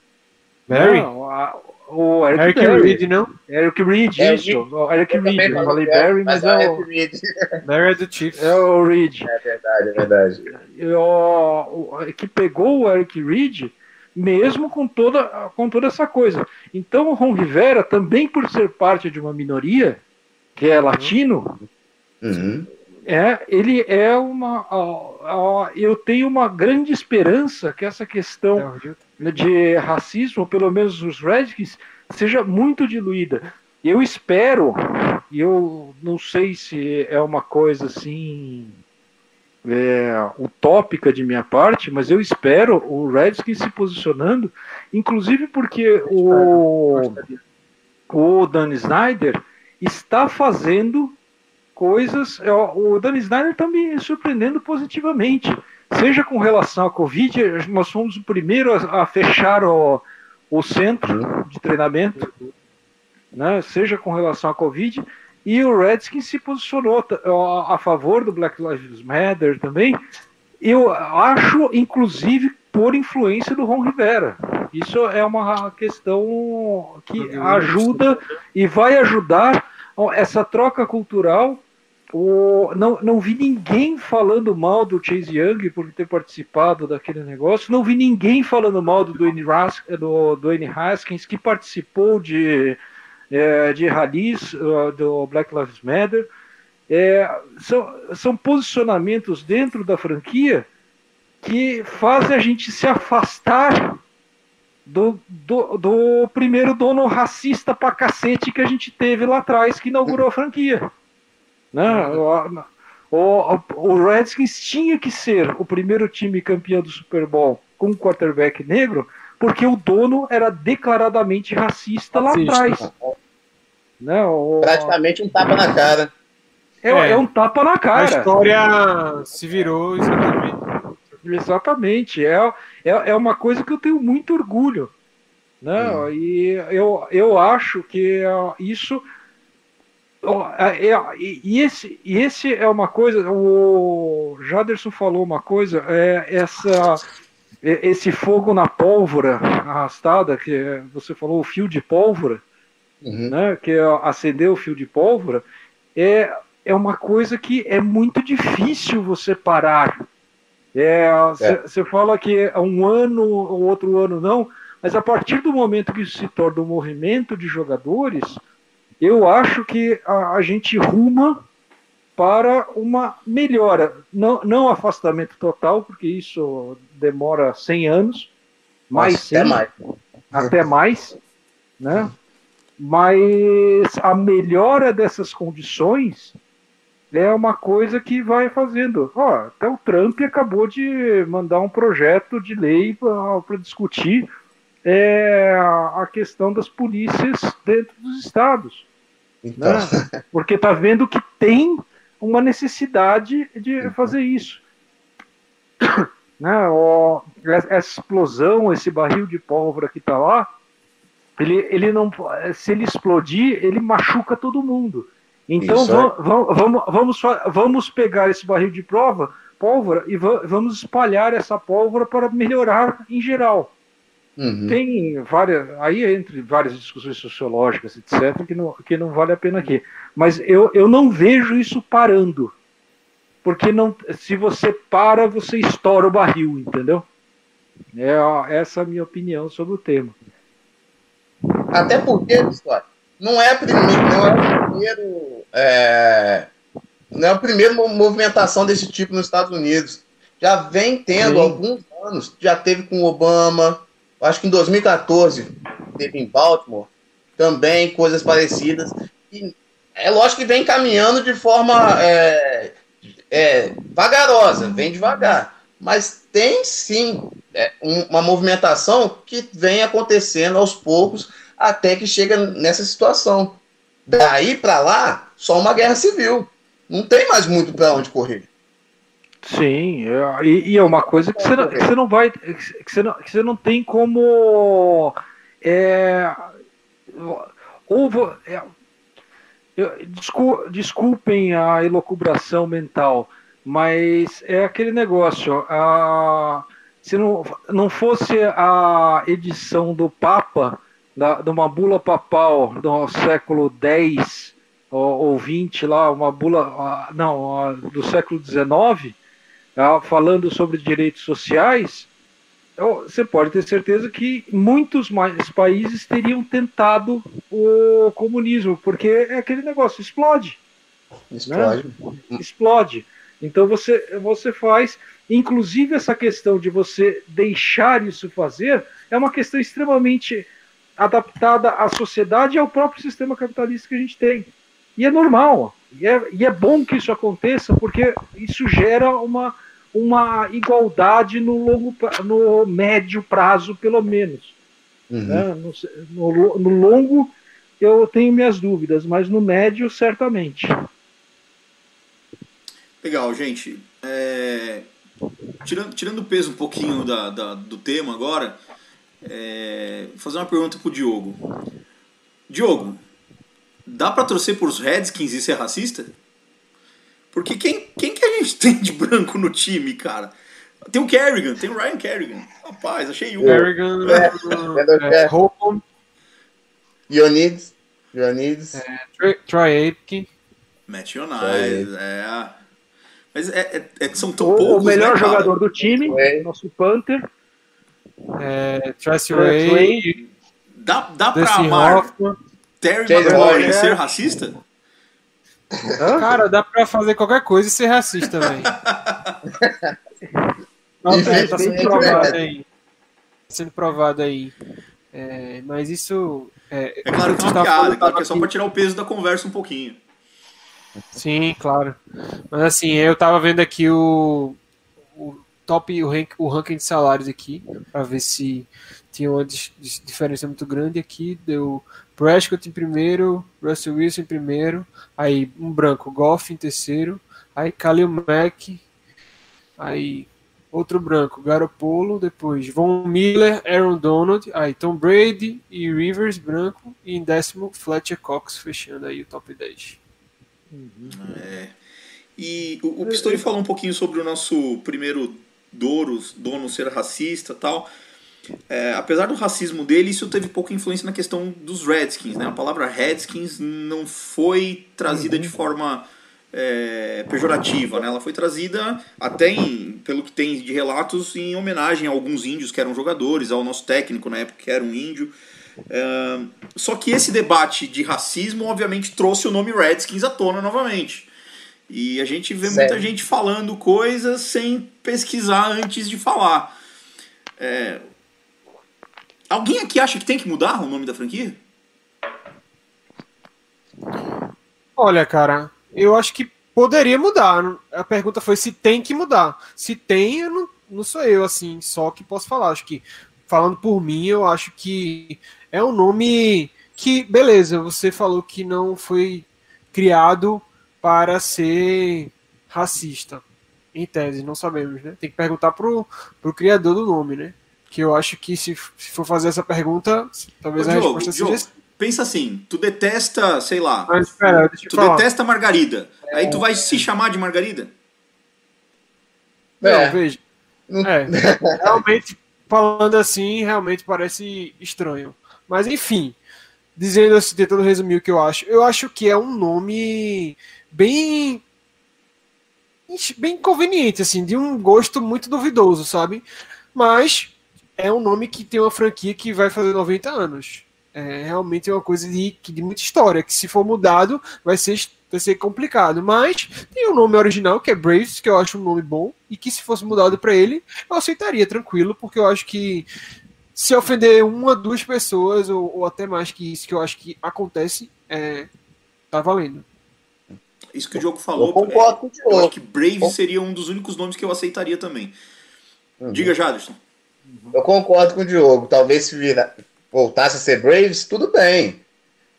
Speaker 7: Barry?
Speaker 8: Não, a- O Eric,
Speaker 7: Eric. Reed, não?
Speaker 8: Eric Reed,
Speaker 6: É,
Speaker 8: isso. O Eric
Speaker 6: Eu
Speaker 8: Reed. Eu
Speaker 6: falei Barry,
Speaker 8: Barry, mas
Speaker 6: é
Speaker 8: é
Speaker 6: o Reed.
Speaker 7: Barry é do Chiefs.
Speaker 8: é o Reed.
Speaker 6: É verdade, é verdade.
Speaker 8: o- o- que pegou o Eric Reed, mesmo com toda, com toda essa coisa. Então o Ron Rivera, também por ser parte de uma minoria, que é latino,
Speaker 6: Uhum.
Speaker 8: é, ele é uma. ó, ó, eu tenho uma grande esperança que essa questão de racismo, pelo menos os Redskins, seja muito diluída. Eu espero, e eu não sei se é uma coisa assim é, utópica de minha parte, mas eu espero o Redskins se posicionando, inclusive porque o, o Dan Snyder está fazendo coisas. é, O Dan Snyder está me surpreendendo positivamente. Seja com relação à Covid, nós fomos o primeiro a, a fechar o, o centro de treinamento, né? seja com relação à Covid, e o Redskins se posicionou a, a favor do Black Lives Matter também. Eu acho, inclusive, por influência do Ron Rivera. Isso é uma questão que ajuda e vai ajudar essa troca cultural. O, não, não vi ninguém falando mal do Chase Young por ter participado daquele negócio. Não vi ninguém falando mal do Dwayne, Ras, do Dwayne Haskins, que participou de, é, de rallies uh, do Black Lives Matter. É, são, são posicionamentos dentro da franquia que fazem a gente se afastar do, do, do primeiro dono racista pra cacete que a gente teve lá atrás, que inaugurou a franquia. Né? O, o, o Redskins tinha que ser o primeiro time campeão do Super Bowl com um quarterback negro, porque o dono era declaradamente racista lá
Speaker 7: Racista.
Speaker 8: atrás. Né? O-
Speaker 6: Praticamente um tapa na cara.
Speaker 8: é,
Speaker 7: É.
Speaker 8: é um tapa na
Speaker 7: A
Speaker 8: cara.
Speaker 7: história se virou exatamente.
Speaker 8: Exatamente. É, é, é uma coisa que eu tenho muito orgulho. Né? E eu, eu acho que isso. É- é- e, esse, e esse é uma coisa. O Jaderson falou uma coisa. É essa, é- esse fogo na pólvora arrastada, que é- você falou, o fio de pólvora
Speaker 6: Uhum.
Speaker 8: né, que é acender o fio de pólvora, é, é uma coisa que é muito difícil você parar. Você fala que é um ano ou outro ano não, mas a partir do momento que isso se torna um movimento de jogadores, eu acho que a, a gente ruma para uma melhora. Não, não afastamento total, porque isso demora 100 anos, mais
Speaker 6: Nossa, até
Speaker 8: 100,
Speaker 6: mais.
Speaker 8: até mais, né? Mas a melhora dessas condições é uma coisa que vai fazendo. Ó, até o Trump acabou de mandar um projeto de lei para discutir é, a questão das polícias dentro dos estados
Speaker 6: Então,
Speaker 8: né? Porque tá vendo que tem uma necessidade de fazer isso. Né? Ó, essa explosão, esse barril de pólvora que tá lá, ele, ele não, se ele explodir, ele machuca todo mundo. Então vamos, vamos, fa- vamos pegar esse barril de prova, pólvora e va- vamos espalhar essa pólvora para melhorar em geral.
Speaker 6: Uhum.
Speaker 8: Tem várias, aí entre várias discussões sociológicas, etc., que não, que não vale a pena aqui. Mas eu, eu não vejo isso parando. Porque não, se você para, você estoura o barril, entendeu? É essa é a minha opinião sobre o tema.
Speaker 6: Até porque, não é, a primeiro, não é o primeiro. é, não é a primeira mo- movimentação desse tipo nos Estados Unidos. Já vem tendo
Speaker 8: Sim.
Speaker 6: alguns anos, já teve com o Obama, acho que em 2014 teve em Baltimore, também coisas parecidas. E é lógico que vem caminhando de forma é, é, vagarosa, vem devagar. Mas tem sim é, um- uma movimentação que vem acontecendo aos poucos até que chega nessa situação. Daí para lá, só uma guerra civil. Não tem mais muito para onde correr.
Speaker 8: Sim, é- e, e é uma coisa que você não, que você não vai. Que você não, que você não tem como. É, ou é, desculpem a elocubração mental, mas é aquele negócio. A, se não, não fosse a edição do Papa da, de uma bula papal do século X ou, 20 lá, uma bula, não, do século XIX, falando sobre direitos sociais, você pode ter certeza que muitos mais países teriam tentado o comunismo, porque é aquele negócio, explode
Speaker 6: Explode.
Speaker 8: explode. Então você, você faz, inclusive essa questão de você deixar isso fazer, é uma questão extremamente adaptada à sociedade e ao próprio sistema capitalista que a gente tem. E é normal. E é, e é bom que isso aconteça, porque isso gera uma, uma igualdade no, longo, no médio prazo, pelo menos.
Speaker 6: Uhum.
Speaker 8: né? No, no no longo, eu tenho minhas dúvidas, mas no médio, certamente.
Speaker 5: Legal, gente. É, Tirando, tirando o peso um pouquinho da, da- do tema agora, é, vou fazer uma pergunta pro Diogo. Diogo, dá pra torcer pros Redskins e ser racista? Porque quem, quem que a gente tem de branco no time, cara? Tem o Kerrigan, tem o Ryan Kerrigan. Rapaz, achei um.
Speaker 7: Kerrigan,
Speaker 6: é.
Speaker 7: é, Holcomb,
Speaker 6: Ionides. Ionides.
Speaker 7: Troy- Aitken.
Speaker 5: Matt United, é. Mas é, é- é que são tão
Speaker 8: O,
Speaker 5: poucos,
Speaker 8: o melhor
Speaker 5: né, cara?
Speaker 8: jogador do time,
Speaker 6: Way.
Speaker 8: nosso Panther.
Speaker 7: É, Tracy
Speaker 8: É,
Speaker 7: Ray.
Speaker 5: Dá, dá pra amar
Speaker 7: Hoffman.
Speaker 5: Terry McLaurin
Speaker 8: Royer.
Speaker 5: ser racista?
Speaker 7: Cara, dá pra fazer qualquer coisa e ser racista, velho. Nossa, tá sendo provado
Speaker 6: é.
Speaker 7: aí. Tá sendo provado aí. É, mas isso. É,
Speaker 5: É claro que é uma piada,
Speaker 7: falando
Speaker 5: é claro que é só pra tirar o peso da conversa um pouquinho.
Speaker 7: Sim, claro. Mas assim, eu tava vendo aqui o, o top, o, rank, o ranking de salários aqui, pra ver se tinha uma diferença muito grande aqui. Deu Prescott em primeiro, Russell Wilson em primeiro, aí um branco, Goff em terceiro, aí Khalil Mack, aí outro branco, Garoppolo, depois Von Miller, Aaron Donald, aí Tom Brady e Rivers branco, e em décimo Fletcher Cox fechando aí o top 10.
Speaker 5: E o, o Pistori falou um pouquinho sobre o nosso primeiro dono, dono ser racista tal. É, apesar do racismo dele, isso teve pouca influência na questão dos Redskins. Né? A palavra Redskins não foi trazida de forma é, pejorativa. Né? Ela foi trazida até, em, pelo que tem de relatos, em homenagem a alguns índios que eram jogadores, ao nosso técnico na época que era um índio. É, só que esse debate de racismo, obviamente, trouxe o nome Redskins à tona novamente. E a gente vê muita gente falando coisas sem pesquisar antes de falar. É, Alguém aqui acha que tem que mudar o nome da franquia?
Speaker 7: Olha, cara, eu acho que poderia mudar. A pergunta foi se tem que mudar. Se tem, eu não, não sou eu, assim, só que posso falar. Acho que, falando por mim, eu acho que é um nome que, beleza, você falou que não foi criado para ser racista. Em tese, não sabemos, né? Tem que perguntar pro, pro criador do nome, né? Que eu acho que se, se for fazer essa pergunta, talvez
Speaker 5: Ô,
Speaker 7: a
Speaker 5: Diogo,
Speaker 7: resposta
Speaker 5: Diogo,
Speaker 7: seja
Speaker 5: pensa assim, tu detesta, sei lá,
Speaker 7: Mas espera, deixa eu
Speaker 5: tu
Speaker 7: falar.
Speaker 5: detesta Margarida. Aí tu vai se chamar de Margarida?
Speaker 7: Não,
Speaker 6: É.
Speaker 7: veja. É, realmente, falando assim, realmente parece estranho. Mas enfim, dizendo assim, tentando resumir o que eu acho, eu acho que é um nome bem bem conveniente, assim, de um gosto muito duvidoso, sabe? Mas é um nome que tem uma franquia que vai fazer 90 anos. É realmente uma coisa de, de muita história, que se for mudado vai ser, vai ser complicado. Mas tem o nome original, que é Braves, que eu acho um nome bom, e que se fosse mudado para ele, eu aceitaria tranquilo, porque eu acho que se ofender uma, duas pessoas, ou, ou até mais que isso, que eu acho que acontece, é, tá valendo.
Speaker 5: Isso que o Diogo falou.
Speaker 6: Eu concordo
Speaker 5: é, eu acho que Brave seria um dos únicos nomes que eu aceitaria também. Diga, Jaderson.
Speaker 6: Eu concordo com o Diogo. Talvez se vira, voltasse a ser Braves, tudo bem.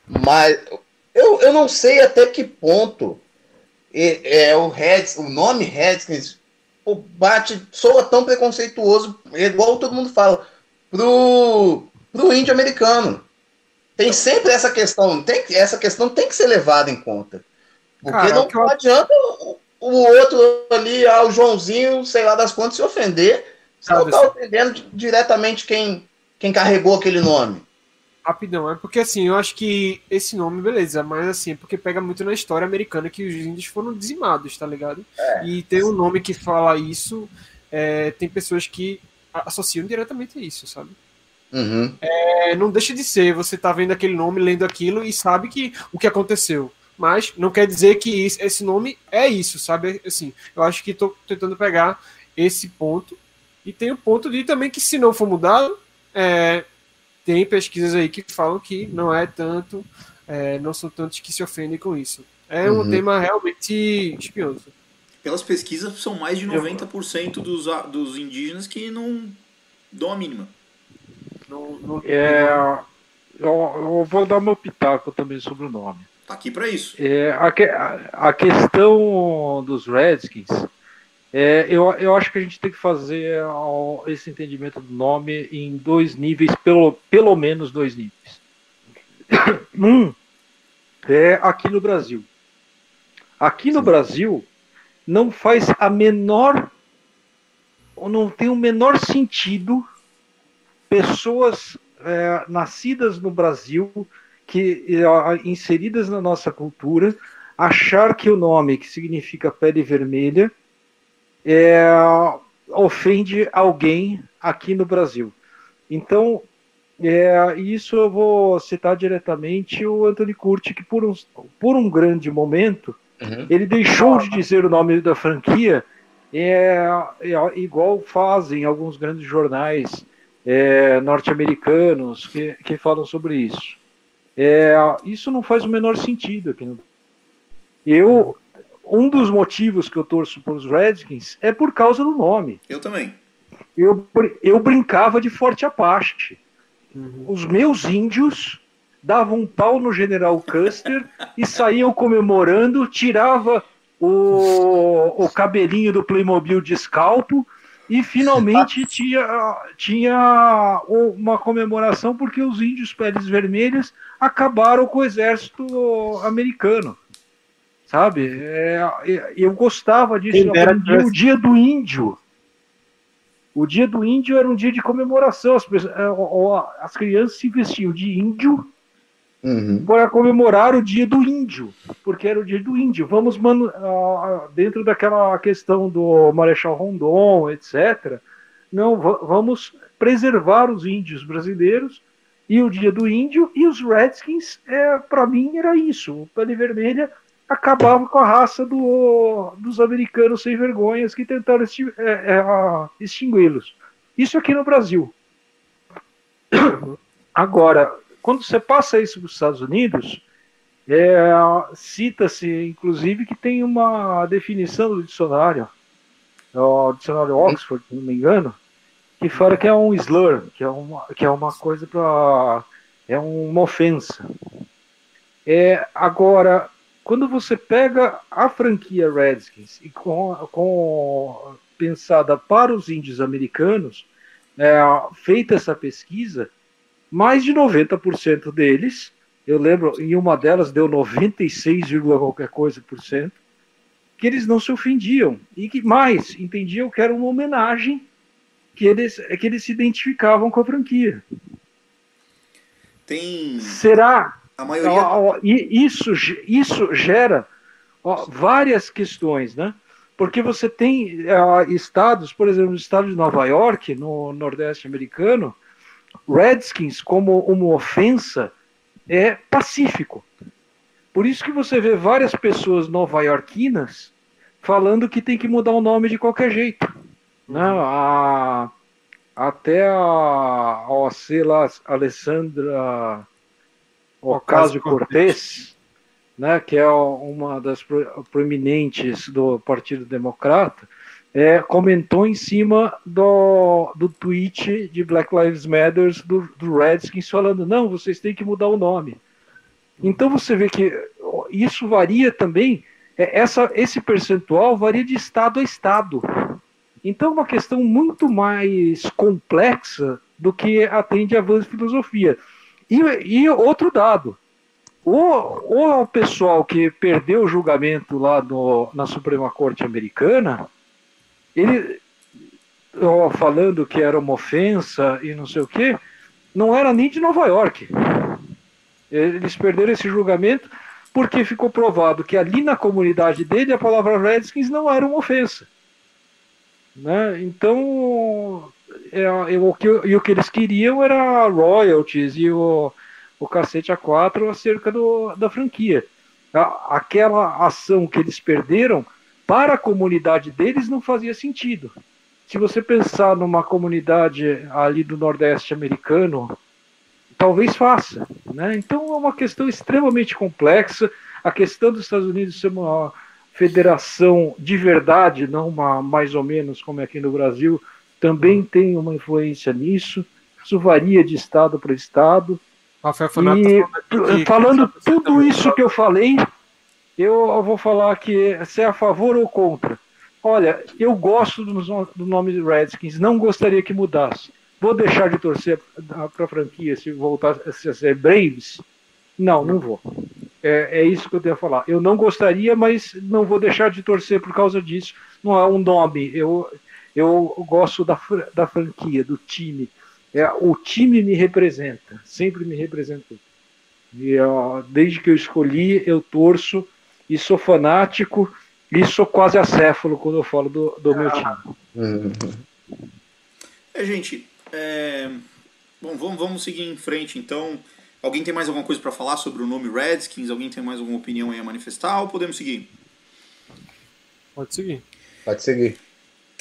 Speaker 6: Mas eu, eu não sei até que ponto é, é, o, Reds, o nome Redskins pô, bate, soa tão preconceituoso, igual todo mundo fala, pro, pro índio americano. Tem sempre essa questão, tem, essa questão tem que ser levada em conta. Porque
Speaker 7: Cara,
Speaker 6: não,
Speaker 7: o eu-
Speaker 6: adianta o, o outro ali, ah, o Joãozinho, sei lá das quantas, se ofender. Você não
Speaker 7: Sabe,
Speaker 6: está ofendendo di- diretamente quem, quem carregou aquele nome.
Speaker 7: Rapidão, é porque assim, eu acho que esse nome, beleza, mas assim, é porque pega muito na história americana que os índios foram dizimados, tá ligado?
Speaker 6: É.
Speaker 7: E tem um nome que fala isso, é, tem pessoas que associam diretamente a isso, sabe?
Speaker 6: Uhum.
Speaker 7: É, não deixa de ser, você tá vendo aquele nome, lendo aquilo e sabe que o que aconteceu. Mas não quer dizer que isso- esse nome é isso, sabe? Assim, eu acho que tô tentando pegar esse ponto. E tem o ponto de também que se não for mudado, é, tem pesquisas aí que falam que não é tanto, é, não são tantos que se ofendem com isso. É um
Speaker 6: Uhum.
Speaker 7: tema realmente espinhoso.
Speaker 5: Pelas pesquisas, são mais de 90% dos, dos indígenas que não dão a mínima.
Speaker 7: Não, não-
Speaker 8: É, eu, eu vou dar meu pitaco também sobre o nome.
Speaker 5: Tá aqui pra isso.
Speaker 8: É, a- a questão dos Redskins, é, eu, eu acho que a gente tem que fazer esse entendimento do nome em dois níveis, pelo, pelo menos dois níveis. Um é aqui no Brasil. Aqui no Brasil não faz a menor, ou não tem o menor sentido pessoas é, nascidas no Brasil que é, inseridas na nossa cultura achar que o nome que significa pele vermelha é, ofende alguém aqui no Brasil. Então, é, isso eu vou citar diretamente o Anthony Curti, que por um, por um grande momento
Speaker 6: Uhum.
Speaker 8: ele deixou de dizer o nome da franquia, é, é igual fazem alguns grandes jornais é, norte-americanos que, que falam sobre isso. É, isso não faz o menor sentido aqui no Eu, um dos motivos que eu torço para os Redskins é por causa do nome.
Speaker 5: Eu também.
Speaker 8: Eu, eu brincava de Forte Apache. Os meus índios davam um pau no General Custer e saíam comemorando, tirava o, o cabelinho do Playmobil de escalpo e finalmente tinha, tinha uma comemoração porque os índios peles vermelhas acabaram com o exército americano. Sabe? É, eu gostava disso. Eu aprendi o dia do índio. O dia do índio era um dia de comemoração. As, pessoas- é, as crianças se vestiam de índio
Speaker 6: Uhum.
Speaker 8: para comemorar o dia do índio, porque era o dia do índio. Vamos, mano, dentro daquela questão do Marechal Rondon, etc. Não, va- vamos preservar os índios brasileiros e o dia do índio e os Redskins, é, para mim, era isso. O Pele Vermelha acabava com a raça do- dos americanos sem vergonhas que tentaram exti- é, é, extingui-los. Isso aqui no Brasil. Agora, quando você passa isso para os Estados Unidos, é, cita-se, inclusive, que tem uma definição do dicionário, o dicionário Oxford, se não me engano, que fala que é um slur, que é uma, que é uma coisa para. é uma ofensa. É, agora, quando você pega a franquia Redskins e com, com pensada para os índios americanos, é, feita essa pesquisa, mais de 90% deles, eu lembro, em uma delas deu 96, vírgula qualquer coisa por cento, que eles não se ofendiam. E que mais, entendiam que era uma homenagem que eles, que eles se identificavam com a franquia.
Speaker 5: Tem.
Speaker 8: Será?
Speaker 5: A maioria.
Speaker 8: Ó, ó, e isso, isso gera ó, várias questões, né? Porque você tem estados, por exemplo, o estado de Nova York, no Nordeste americano, Redskins como uma ofensa é pacífico. Por isso que você vê várias pessoas nova-iorquinas falando que tem que mudar o nome de qualquer jeito. Né? A, até a, a OC lá, Alessandra Ocasio-Cortez, né, que é uma das pro- proeminentes do Partido Democrata, é, comentou em cima do, do tweet de Black Lives Matter do, do Redskins falando, não, vocês têm que mudar o nome. Então você vê que isso varia também, é, essa, esse percentual varia de estado a estado. Então é uma questão muito mais complexa do que atende a van filosofia. E, e outro dado, o, o pessoal que perdeu o julgamento lá no, na Suprema Corte Americana, ele falando que era uma ofensa e não sei o quê, não era nem de Nova York. Eles perderam esse julgamento porque ficou provado que ali na comunidade dele a palavra Redskins não era uma ofensa. Né? Então, é, é, o que, e o que eles queriam era royalties e o, o cacete A4 acerca do, da franquia. A, aquela ação que eles perderam, para a comunidade deles, não fazia sentido. Se você pensar numa comunidade ali do Nordeste americano, talvez faça. Né? Então é uma questão extremamente complexa. A questão dos Estados Unidos ser uma federação de verdade, não uma mais ou menos como é aqui no Brasil, também tem uma influência nisso. Isso varia de estado para estado.
Speaker 7: Rafael
Speaker 8: E
Speaker 7: tá falando aqui
Speaker 8: tudo isso que eu falei, eu vou falar que se é a favor ou contra. Olha, eu gosto do nome Redskins, não gostaria que mudasse. Vou deixar de torcer para a franquia se voltar a ser Braves? Não, não vou. É, é isso que eu tenho a falar. Eu não gostaria, mas não vou deixar de torcer por causa disso. Não é um nome. Eu, eu gosto da, da franquia, do time. É, o time me representa, sempre me representou. E, ó, desde que eu escolhi, eu torço e sou fanático e sou quase acéfalo quando eu falo do, do meu time.
Speaker 5: É, gente, é, bom, vamos, vamos seguir em frente então. Alguém tem mais alguma coisa para falar sobre o nome Redskins? Alguém tem mais alguma opinião aí a manifestar ou podemos seguir?
Speaker 7: Pode seguir.
Speaker 6: Pode seguir.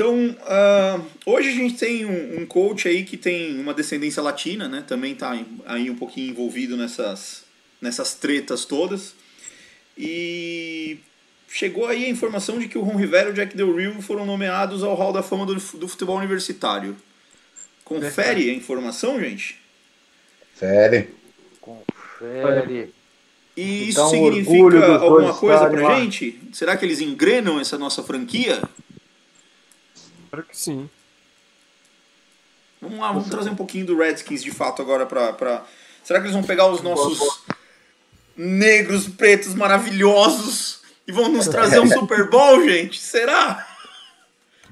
Speaker 5: Então, ah, hoje a gente tem um, um coach aí que tem uma descendência latina, né? Também tá aí um pouquinho envolvido nessas, nessas tretas todas. E chegou aí a informação de que o Ron Rivera e o Jack Del Rio foram nomeados ao Hall da Fama do, do futebol universitário. Confere a informação, gente?
Speaker 6: Sério.
Speaker 8: Confere.
Speaker 5: E
Speaker 8: Então,
Speaker 5: isso
Speaker 8: orgulho
Speaker 5: significa alguma coisa pra
Speaker 8: lá.
Speaker 5: gente? Será que eles engrenam essa nossa franquia?
Speaker 7: Espero que sim.
Speaker 5: Vamos lá, vamos trazer um pouquinho do Redskins de fato agora pra, pra... Será que eles vão pegar os nossos negros, pretos maravilhosos e vão nos trazer um Super Bowl, gente? Será?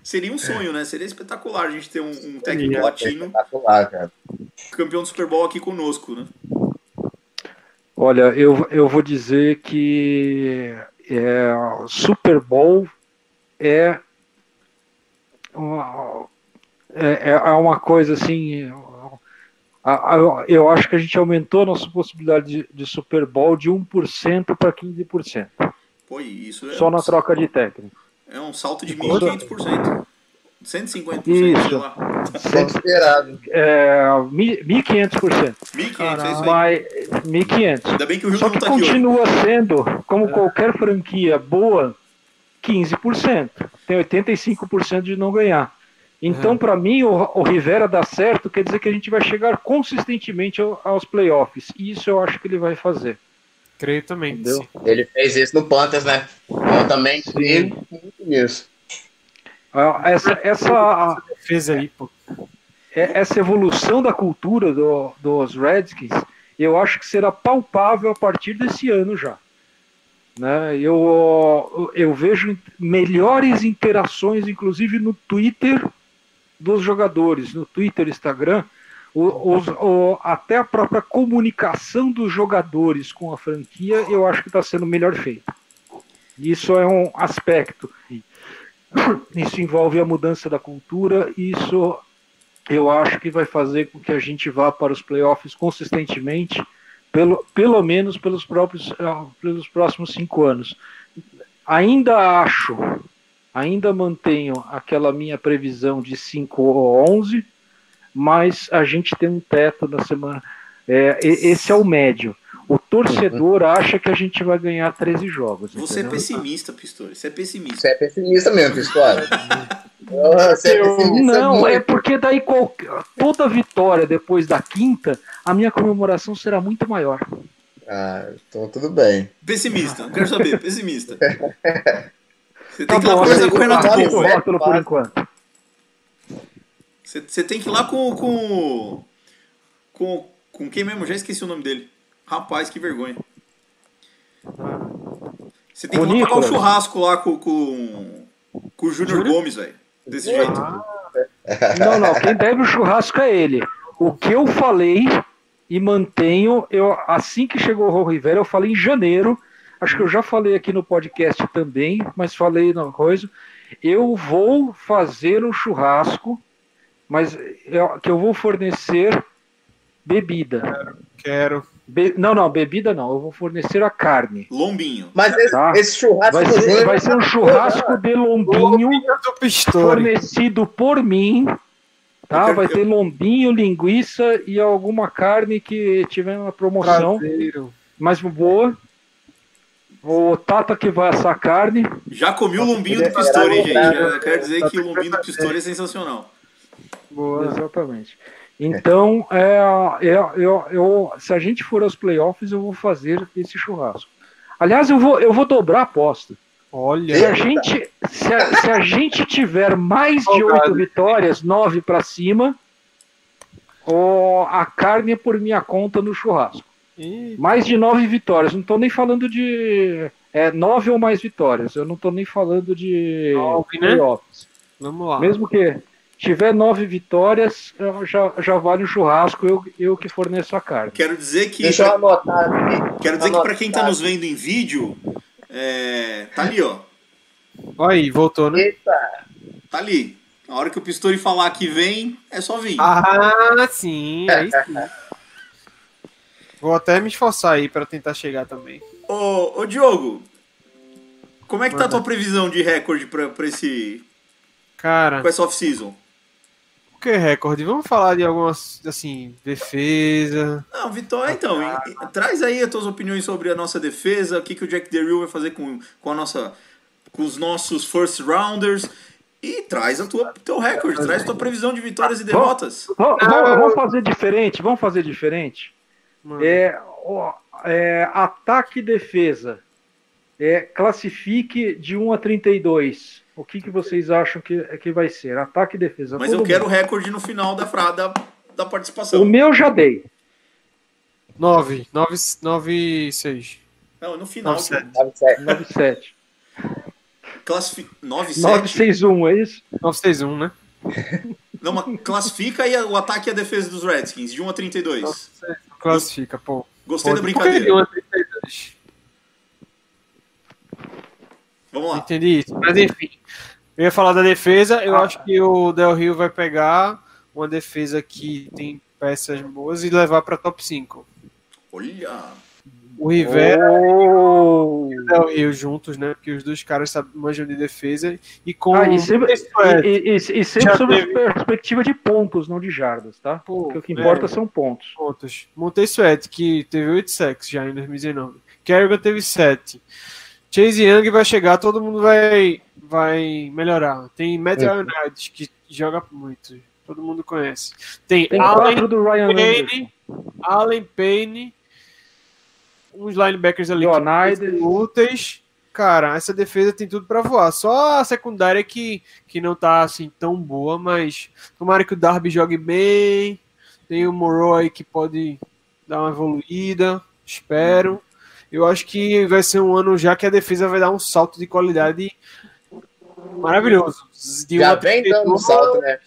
Speaker 5: Seria um sonho, né? Seria espetacular a gente ter um, um técnico
Speaker 8: Seria.
Speaker 5: latino
Speaker 6: Espetacular, cara.
Speaker 5: campeão do Super Bowl aqui conosco, né?
Speaker 8: Olha, eu, eu vou dizer que é, Super Bowl é uma, é, é uma coisa assim. Eu acho que a gente aumentou a nossa possibilidade de, de Super Bowl de 1% para 15%,
Speaker 5: Pô, isso é,
Speaker 8: só
Speaker 5: um,
Speaker 8: na troca de técnico.
Speaker 5: é um salto de
Speaker 8: Quando-
Speaker 5: 1.500%. 150%,
Speaker 8: Isso.
Speaker 5: sei lá.
Speaker 6: Considerado.
Speaker 8: É, mi- 1.500%.
Speaker 5: 1.500, é isso aí.
Speaker 8: Mas 1.500.
Speaker 5: Ainda bem que o Rio
Speaker 8: Só
Speaker 5: não
Speaker 8: que
Speaker 5: tá aqui
Speaker 8: continua sendo, como qualquer franquia boa, 15%. Tem 85% de não ganhar. Então, para mim, o, o Rivera dá certo, quer dizer que a gente vai chegar consistentemente ao- aos playoffs. E isso eu acho que ele vai fazer.
Speaker 7: Creio também. que
Speaker 8: Entendeu?
Speaker 7: sim.
Speaker 6: Ele fez isso no Panthers, né? Eu também creio muito nisso.
Speaker 8: Ah, Essa, essa,
Speaker 7: Fez aí, pô.
Speaker 8: é- essa evolução da cultura do- dos Redskins, eu acho que será palpável a partir desse ano já. Né? Eu, eu vejo melhores interações, inclusive no Twitter dos jogadores, no Twitter, Instagram, os- o- até a própria comunicação dos jogadores com a franquia, eu acho que está sendo melhor feita. Isso é um aspecto. Isso envolve a mudança da cultura, isso eu acho que vai fazer com que a gente vá para os playoffs consistentemente, pelo, pelo menos pelos, próprios, ah, pelos próximos cinco anos. Ainda acho, ainda mantenho aquela minha previsão de 5 ou 11, mas a gente tem um teto na semana. É, esse é o médio. O torcedor acha que a gente vai ganhar 13 jogos.
Speaker 5: Você é
Speaker 8: entendeu?
Speaker 5: pessimista, Pistori. Você é pessimista.
Speaker 6: Você é pessimista mesmo. Você é pessimista
Speaker 8: Não,
Speaker 6: muito.
Speaker 8: é porque daí qual- toda vitória depois da quinta, a minha comemoração será muito maior.
Speaker 6: Ah, então tudo bem.
Speaker 5: Pessimista, não quero saber, pessimista. Você tem
Speaker 8: Tá
Speaker 5: que ir lá conversar
Speaker 8: eu
Speaker 5: com o Renato
Speaker 8: aceito
Speaker 5: Porro.
Speaker 8: o rótulo por enquanto.
Speaker 5: Você, você tem que ir lá com, com. Com. Com quem mesmo? Já esqueci o nome dele. Rapaz, que vergonha. Você tem que
Speaker 8: O
Speaker 5: pagar um churrasco lá com, com, com o Júnior Gomes, velho. Desse jeito.
Speaker 8: Não, não, quem deve o churrasco é ele. O que eu falei e mantenho. Eu, assim que chegou o Ron Rivera, eu falei em janeiro. Acho que eu já falei aqui no podcast também, mas falei na coisa. Eu vou fazer um churrasco, mas eu- que eu vou fornecer bebida.
Speaker 7: Quero.
Speaker 8: Be- não, não, bebida não. Eu vou fornecer a carne.
Speaker 5: Lombinho.
Speaker 6: Mas esse,
Speaker 8: Tá.
Speaker 6: esse churrasco
Speaker 8: Vai ser, vai ser um churrasco de lombinho
Speaker 7: do Pistori.
Speaker 8: fornecido por mim. Tá?
Speaker 5: quero-
Speaker 8: Vai ter lombinho, linguiça e alguma carne que tiver uma promoção,
Speaker 7: Prazeiro.
Speaker 8: mas boa. O Tata que vai assar carne.
Speaker 5: Já comi o lombinho do
Speaker 6: é
Speaker 5: Pistori, gente. Já quero dizer que o lombinho do Pistori é sensacional.
Speaker 7: Boa.
Speaker 8: Exatamente. Então, é, é, eu, eu, se a gente for aos playoffs, eu vou fazer esse churrasco. Aliás, eu vou, eu vou dobrar a aposta.
Speaker 7: Olha.
Speaker 8: Se a gente, se a, se a gente tiver mais de oito vitórias, nove para cima, ó, a carne é por minha conta no churrasco.
Speaker 7: Ih,
Speaker 8: Mais de nove vitórias. Não estou nem falando de é, nove ou mais vitórias. Eu não estou nem falando de
Speaker 7: Nove, né?
Speaker 8: playoffs.
Speaker 7: vamos lá.
Speaker 8: Mesmo que tiver nove vitórias, já, já vale o churrasco, eu, eu que forneço a carne.
Speaker 5: Quero dizer que.
Speaker 6: Deixa eu anotar aqui.
Speaker 5: Quero dizer que pra quem tá
Speaker 6: Anotar.
Speaker 5: nos vendo em vídeo, é, tá ali, ó.
Speaker 7: Olha aí, voltou, né?
Speaker 6: Eita,
Speaker 5: Tá ali. Na hora que o Pistori falar que vem, é só vir.
Speaker 7: Ah, sim. Aí sim. Vou até me esforçar aí pra tentar chegar também.
Speaker 5: Ô, ô Diogo, como é que tá a
Speaker 7: Manda.
Speaker 5: tua previsão de recorde pra, pra esse.
Speaker 7: Cara,
Speaker 5: com essa off-season?
Speaker 7: Que é recorde? Vamos falar de algumas, assim, defesa.
Speaker 5: Não, Vitória, então, e- traz aí as tuas opiniões sobre a nossa defesa, o que, que o Jack Derrill vai fazer com, com a nossa. com os nossos first rounders. E traz a tua teu recorde, traz a tua previsão de vitórias e derrotas.
Speaker 8: Vamos, vamos- vamos fazer diferente, vamos fazer diferente. É, ó, é, ataque e defesa. É, classifique de 1 a 32. O que, que vocês acham que, que vai ser? Ataque e defesa.
Speaker 5: Mas eu quero o recorde no final da, da, da
Speaker 8: O
Speaker 5: participação.
Speaker 8: meu já dei.
Speaker 7: 9, 9, 9, 6.
Speaker 5: Não, no final.
Speaker 7: Nove, sete.
Speaker 8: 97.
Speaker 5: Classifi... 9, 7.
Speaker 8: 961, é isso?
Speaker 7: 9, 6, 1, né?
Speaker 5: Não, mas classifica aí o ataque e a defesa dos Redskins, de 1 a 32.
Speaker 7: Classifica, pô.
Speaker 5: Gostei da
Speaker 7: Pode. Por que
Speaker 5: brincadeira.
Speaker 7: de 1 a 32?
Speaker 5: Vamos lá.
Speaker 7: Entendi isso. Mas enfim, eu ia falar da defesa. Eu acho que o Del Rio vai pegar uma defesa que tem peças boas e levar para top 5.
Speaker 5: Olha.
Speaker 7: O Rivera
Speaker 8: Oh!
Speaker 7: e o Del Rio juntos, né? Porque os dois caras sabem, manjam de defesa. E com
Speaker 8: Ah, e sempre,
Speaker 7: Isso é,
Speaker 8: e, e- e sempre sob
Speaker 7: teve-
Speaker 8: a perspectiva de pontos, não de jardas, tá?
Speaker 7: Pô,
Speaker 8: Porque o que importa
Speaker 7: é.
Speaker 8: são pontos.
Speaker 7: pontos. Montei Sweat, que teve 8 sacks já em 2019. Kerrigan teve 7. Chase Young vai chegar, todo mundo vai, vai melhorar. Tem Matt
Speaker 6: É.
Speaker 7: Que joga muito. Todo mundo conhece. Tem,
Speaker 8: Tem
Speaker 7: Allen
Speaker 8: do Ryan Anderson.
Speaker 7: Payne, Allen Payne, uns linebackers ali
Speaker 8: Leonidas.
Speaker 7: úteis. Cara, essa defesa tem tudo pra voar. Só a secundária que, que não tá assim tão boa, mas tomara que o Darby jogue bem. Tem o Morrow aí que pode dar uma evoluída. Espero. Eu acho que vai ser um ano já que a defesa vai dar um salto de qualidade maravilhoso. De
Speaker 6: Já vem dando um salto, né?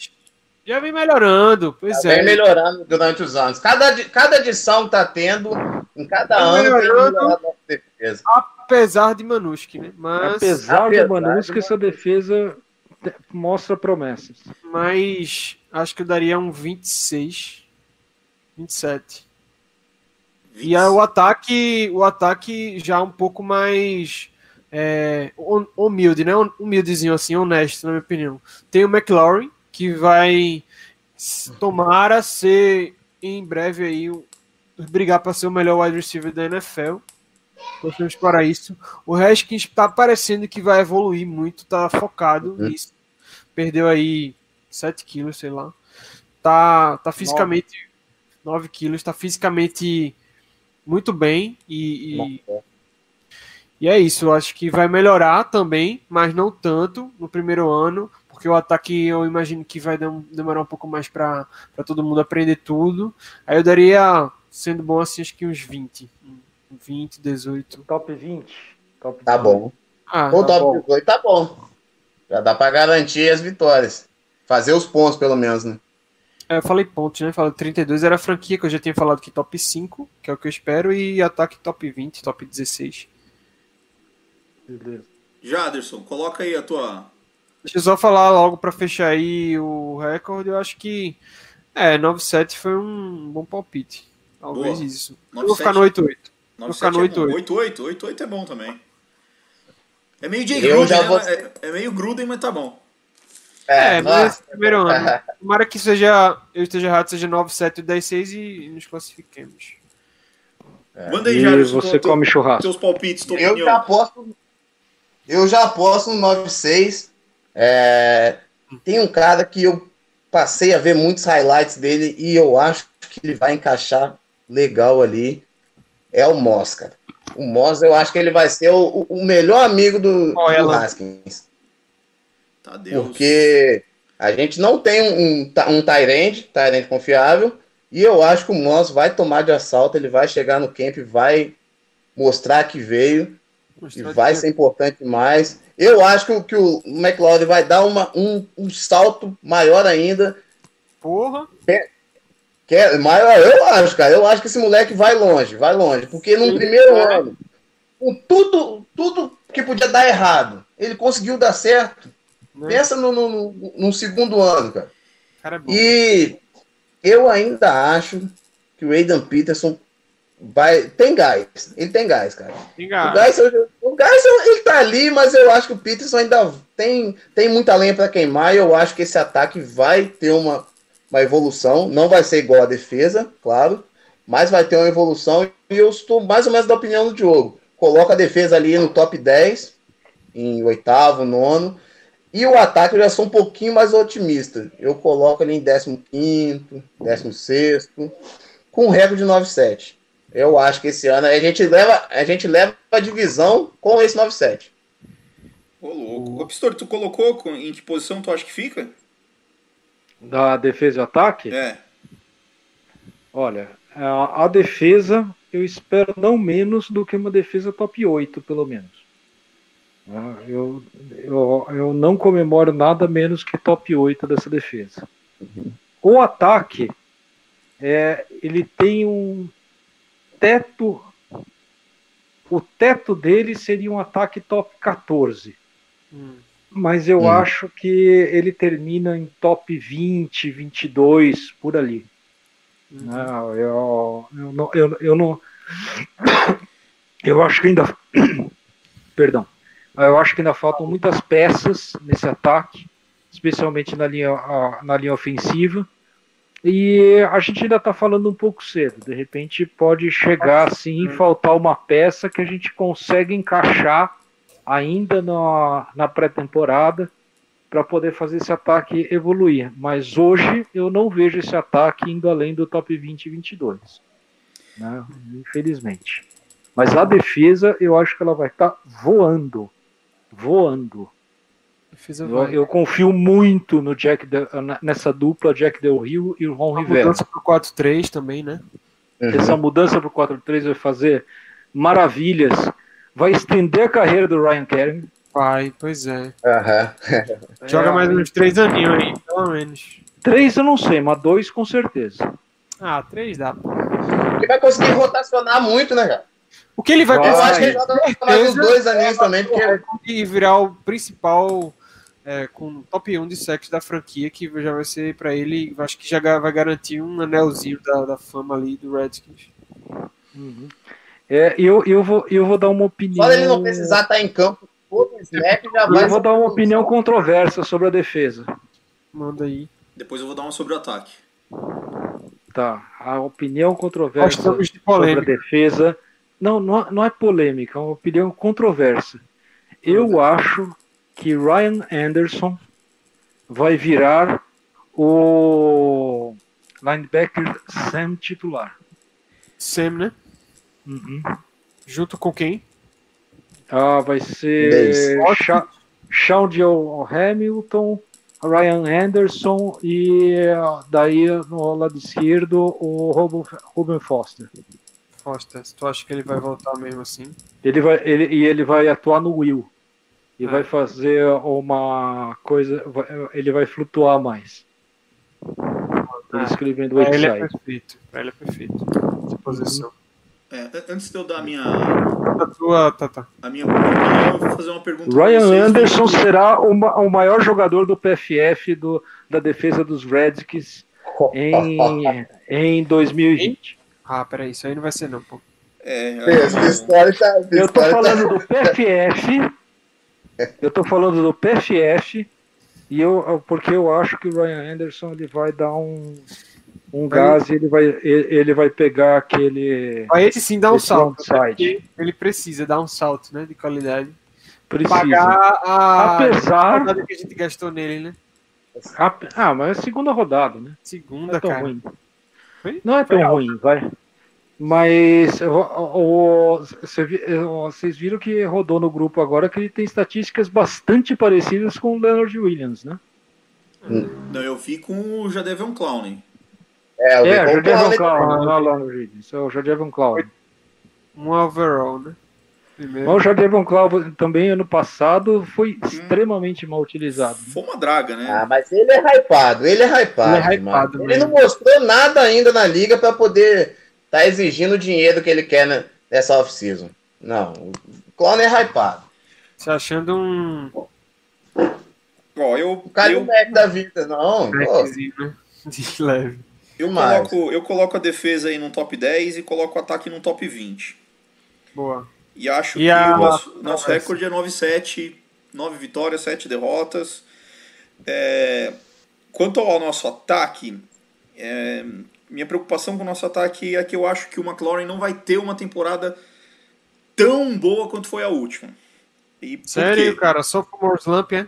Speaker 7: Já vem melhorando. Pois
Speaker 6: Já
Speaker 7: é.
Speaker 6: vem melhorando durante os anos. Cada, cada edição tá tendo, em cada
Speaker 7: Tá
Speaker 6: ano tem
Speaker 7: melhorando.
Speaker 6: melhorado a nossa defesa.
Speaker 7: Apesar de Manuski, né? Mas,
Speaker 8: Apesar
Speaker 6: apesar de
Speaker 8: que essa defesa mostra promessas.
Speaker 7: mas acho que eu daria um 26, 27. E aí, o ataque, o ataque já um pouco mais é, hum- humilde, né? Humildezinho assim, honesto, na minha opinião. Tem o McLaurin, que vai tomara ser em breve aí brigar para ser o melhor wide receiver da NFL. Torcemos para isso. O Haskins tá parecendo que vai evoluir muito, tá focado
Speaker 6: Uhum.
Speaker 7: nisso. Perdeu aí 7 quilos, sei lá. Tá, tá fisicamente 9 quilos, tá fisicamente muito bem e, e, e é isso. Eu acho que vai melhorar também, mas não tanto no primeiro ano, porque o ataque eu imagino que vai dem- demorar um pouco mais para todo mundo aprender tudo. Aí eu daria, sendo bom assim, acho que uns 20. 20, 18.
Speaker 8: Top 20. Top
Speaker 6: Tá
Speaker 8: 20.
Speaker 6: bom.
Speaker 7: Ah,
Speaker 6: O
Speaker 8: tá
Speaker 6: top
Speaker 8: bom.
Speaker 6: 18 tá bom. Já dá pra garantir as vitórias. Fazer os pontos, pelo menos, né?
Speaker 7: É, eu falei pontos, né? Falei 32 era a franquia que eu já tinha falado que top 5, que é o que eu espero, e ataque top 20, top 16.
Speaker 8: Beleza.
Speaker 5: Jaderson, coloca aí a tua.
Speaker 7: Deixa eu só falar logo pra fechar aí o recorde. Eu acho que é 9-7 foi um bom palpite. Talvez
Speaker 5: Boa.
Speaker 7: isso. Eu vou ficar no
Speaker 5: 9-7.
Speaker 7: 8-8. Vou ficar no 8-8.
Speaker 5: 8-8. 8-8 é bom também. É meio
Speaker 6: Eu
Speaker 5: Gruden, né?
Speaker 6: vou-
Speaker 5: É, é meio Gruden, mas tá bom.
Speaker 7: É, mas
Speaker 6: ah,
Speaker 7: esse primeiro ano. Tomara que seja, eu esteja errado, seja 9-7 e 10-6 e nos classifiquemos.
Speaker 5: Manda aí,
Speaker 8: E
Speaker 5: Jaderson,
Speaker 8: você
Speaker 5: teu-
Speaker 8: come churrasco.
Speaker 5: teus palpites, tua
Speaker 6: Eu
Speaker 5: opinião.
Speaker 6: já aposto. Eu já aposto no 96. É, tem um cara que eu passei a ver muitos highlights dele e eu acho que ele vai encaixar legal ali. É o Moss, cara. O Moss, eu acho que ele vai ser o, o melhor amigo do,
Speaker 7: é,
Speaker 6: do? Haskins.
Speaker 5: Tadeu.
Speaker 6: Porque a gente não tem um, um, um Tyrande, Tyrande confiável, e eu acho que o Moss vai tomar de assalto, ele vai chegar no camp, vai mostrar que veio, e
Speaker 7: Mostrar
Speaker 6: vai
Speaker 7: que-
Speaker 6: ser importante demais. Eu acho que, o- que o McLeod vai dar uma, um, um salto maior ainda.
Speaker 7: Porra!
Speaker 6: Que é maior, eu acho, cara. Eu acho que esse moleque vai longe, vai longe. Porque no primeiro
Speaker 7: é.
Speaker 6: ano, com tudo, tudo que podia dar errado, ele conseguiu dar certo.
Speaker 7: Né?
Speaker 6: Pensa no, no, no- segundo ano, cara.
Speaker 7: O cara é.
Speaker 6: E eu ainda acho que o Aidan Peterson vai. Tem gás. Ele tem gás, cara. O
Speaker 7: Enga-
Speaker 6: gás, o gás eu- ele tá ali, mas eu acho que o Peterson ainda tem, tem muita lenha para queimar. E eu acho que esse ataque vai ter uma, uma evolução. Não vai ser igual a defesa, claro, mas vai ter uma evolução. E eu estou mais ou menos da opinião do Diogo. Coloca a defesa ali no top 10, em oitavo, nono. E o ataque eu já sou um pouquinho mais otimista. Eu coloco ali em 15, 16, com um recorde de 9-7. Eu acho que esse ano a gente leva a, gente leva a divisão com esse 9-7.
Speaker 5: Ô, louco. Ô, Pistori, tu colocou em que posição tu acha que fica?
Speaker 8: Da defesa e ataque?
Speaker 5: É.
Speaker 8: Olha, a, a defesa eu espero não menos do que uma defesa top 8, pelo menos. Ah, Eu, eu, eu não comemoro nada menos que top 8 dessa defesa. O ataque, é, ele tem um teto. O teto dele seria um ataque top 14.
Speaker 7: Hum.
Speaker 8: Mas eu
Speaker 6: Hum.
Speaker 8: acho que ele termina em top 20, 22, por ali. Não, eu, eu, não, eu, eu não. Eu acho que ainda. Perdão. Eu acho que ainda faltam muitas peças nesse ataque, especialmente na linha, na linha ofensiva. E a gente ainda está falando um pouco cedo. De repente pode chegar assim e faltar uma peça que a gente consegue encaixar ainda na, na pré-temporada para poder fazer esse ataque evoluir. Mas hoje eu não vejo esse ataque indo além do top 20 e 22. Né? Infelizmente. Mas a defesa, eu acho que ela vai estar voando. Voando. Eu, eu confio muito no Jack Del- nessa dupla Jack Del Rio e o Ron Rivera.
Speaker 7: mudança pro 4-3 também, né?
Speaker 8: Essa mudança para o 4-3 vai fazer maravilhas. Vai estender a carreira do Ryan Kerrigan.
Speaker 7: Vai, pois é.
Speaker 6: Aham.
Speaker 7: Joga
Speaker 8: É,
Speaker 7: mais uns 3 aninhos aí, pelo menos.
Speaker 8: Três eu não sei, mas dois com certeza.
Speaker 7: Ah, 3 dá.
Speaker 6: Ele vai conseguir rotacionar muito, né, cara?
Speaker 7: O que ele vai
Speaker 8: Vai.
Speaker 6: Eu acho que
Speaker 7: conseguir
Speaker 6: ele mais uns dois aninhos também, porque
Speaker 7: e virar o principal é, com top 1 de sexo da franquia, que já vai ser pra ele, acho que já vai garantir um anelzinho da, da fama ali do Redskins.
Speaker 8: É, eu, eu, vou, eu vou dar uma opinião.
Speaker 6: só ele não precisar estar em campo todo snap já vai.
Speaker 8: Eu vou dar uma opinião controversa sobre a defesa.
Speaker 7: Manda aí.
Speaker 5: Depois eu vou dar uma sobre o ataque.
Speaker 8: Tá. A opinião controversa sobre a
Speaker 7: polêmica.
Speaker 8: defesa. Não, não, é- não é polêmica, é uma opinião controversa. Eu acho que Ryan Anderson vai virar o linebacker Sam titular.
Speaker 7: Sam, né?
Speaker 8: Uhum.
Speaker 7: Junto com quem?
Speaker 8: Ah, vai ser Sean Joe Hamilton, Ryan Anderson e ah, daí no lado esquerdo o Ruben- Ruben Foster.
Speaker 7: Tu acha que ele vai voltar mesmo assim?
Speaker 8: Ele vai, ele, e ele vai atuar no Will. E
Speaker 7: Ah.
Speaker 8: vai fazer uma coisa. vai- Ele vai flutuar mais. Ele
Speaker 7: Ah,
Speaker 8: escrevendo
Speaker 7: Pra ele é perfeito. Ele é perfeito. Essa posição.
Speaker 5: É, an- antes de eu dar a minha,
Speaker 7: A tua, tá, tá.
Speaker 5: a minha eu vou fazer uma pergunta
Speaker 8: Ryan
Speaker 5: vocês.
Speaker 8: Anderson será o, ma- o maior jogador do PFF do, da defesa dos Redskins em, em 2020.
Speaker 7: Ah, peraí, isso aí não vai ser não, pô.
Speaker 5: É,
Speaker 6: Essa história tá. essa
Speaker 8: Eu tô
Speaker 6: história tá-
Speaker 8: falando do PFF. Eu tô falando do PFF. E eu, porque eu acho que o Ryan Anderson ele vai dar um, um gás e ele vai, ele ele vai pegar aquele.
Speaker 7: Vai esse sim dar um salto. né? Ele precisa dar um salto, né? De qualidade.
Speaker 8: Precisa.
Speaker 7: Pagar a
Speaker 8: Apesar-
Speaker 7: rodada que a gente gastou nele, né?
Speaker 8: Ah, ah, mas é segunda rodada, né? Não
Speaker 7: Segunda,
Speaker 8: é tão
Speaker 7: cara.
Speaker 8: ruim.
Speaker 7: Foi?
Speaker 8: Não é
Speaker 7: Foi
Speaker 8: tão
Speaker 7: alto.
Speaker 8: ruim, vai. Mas o- o- cê vi- o- vocês viram que rodou no grupo agora que ele tem estatísticas bastante parecidas com o Leonard Williams, né?
Speaker 5: Não, eu vi com o Jadavion Clowney.
Speaker 6: É, eu
Speaker 8: É, o
Speaker 6: Clowney
Speaker 8: Jadevon. Clown, não é o Leonard Williams, é o Jadevon Clown.
Speaker 7: Um overall, né? Primeiro.
Speaker 8: Mas o Jadevon Clown também ano passado foi extremamente mal utilizado.
Speaker 5: Foi uma draga, né?
Speaker 6: Ah, mas ele é hypado, ele é hypado.
Speaker 7: Ele é hypado
Speaker 6: mano. Ele não mostrou nada ainda na liga pra poder tá exigindo o dinheiro que ele quer né, nessa off-season. Não, o Clown é hypado.
Speaker 7: Se achando um
Speaker 5: Ó, eu,
Speaker 6: O cara é
Speaker 5: eu,
Speaker 6: o Mac da vida, não. pô.
Speaker 7: né? De leve.
Speaker 5: eu, coloco, eu coloco a defesa aí num top 10 e coloco o ataque num top 20.
Speaker 7: Boa.
Speaker 5: E acho
Speaker 7: E
Speaker 5: que
Speaker 7: a-
Speaker 5: o nosso, nosso recorde é 9-7, 9 vitórias, 7 derrotas. É, quanto ao nosso ataque, é, minha preocupação com o nosso ataque é que eu acho que o McLaurin não vai ter uma temporada tão boa quanto foi a última.
Speaker 7: Sério, cara? Só pro more slump, é?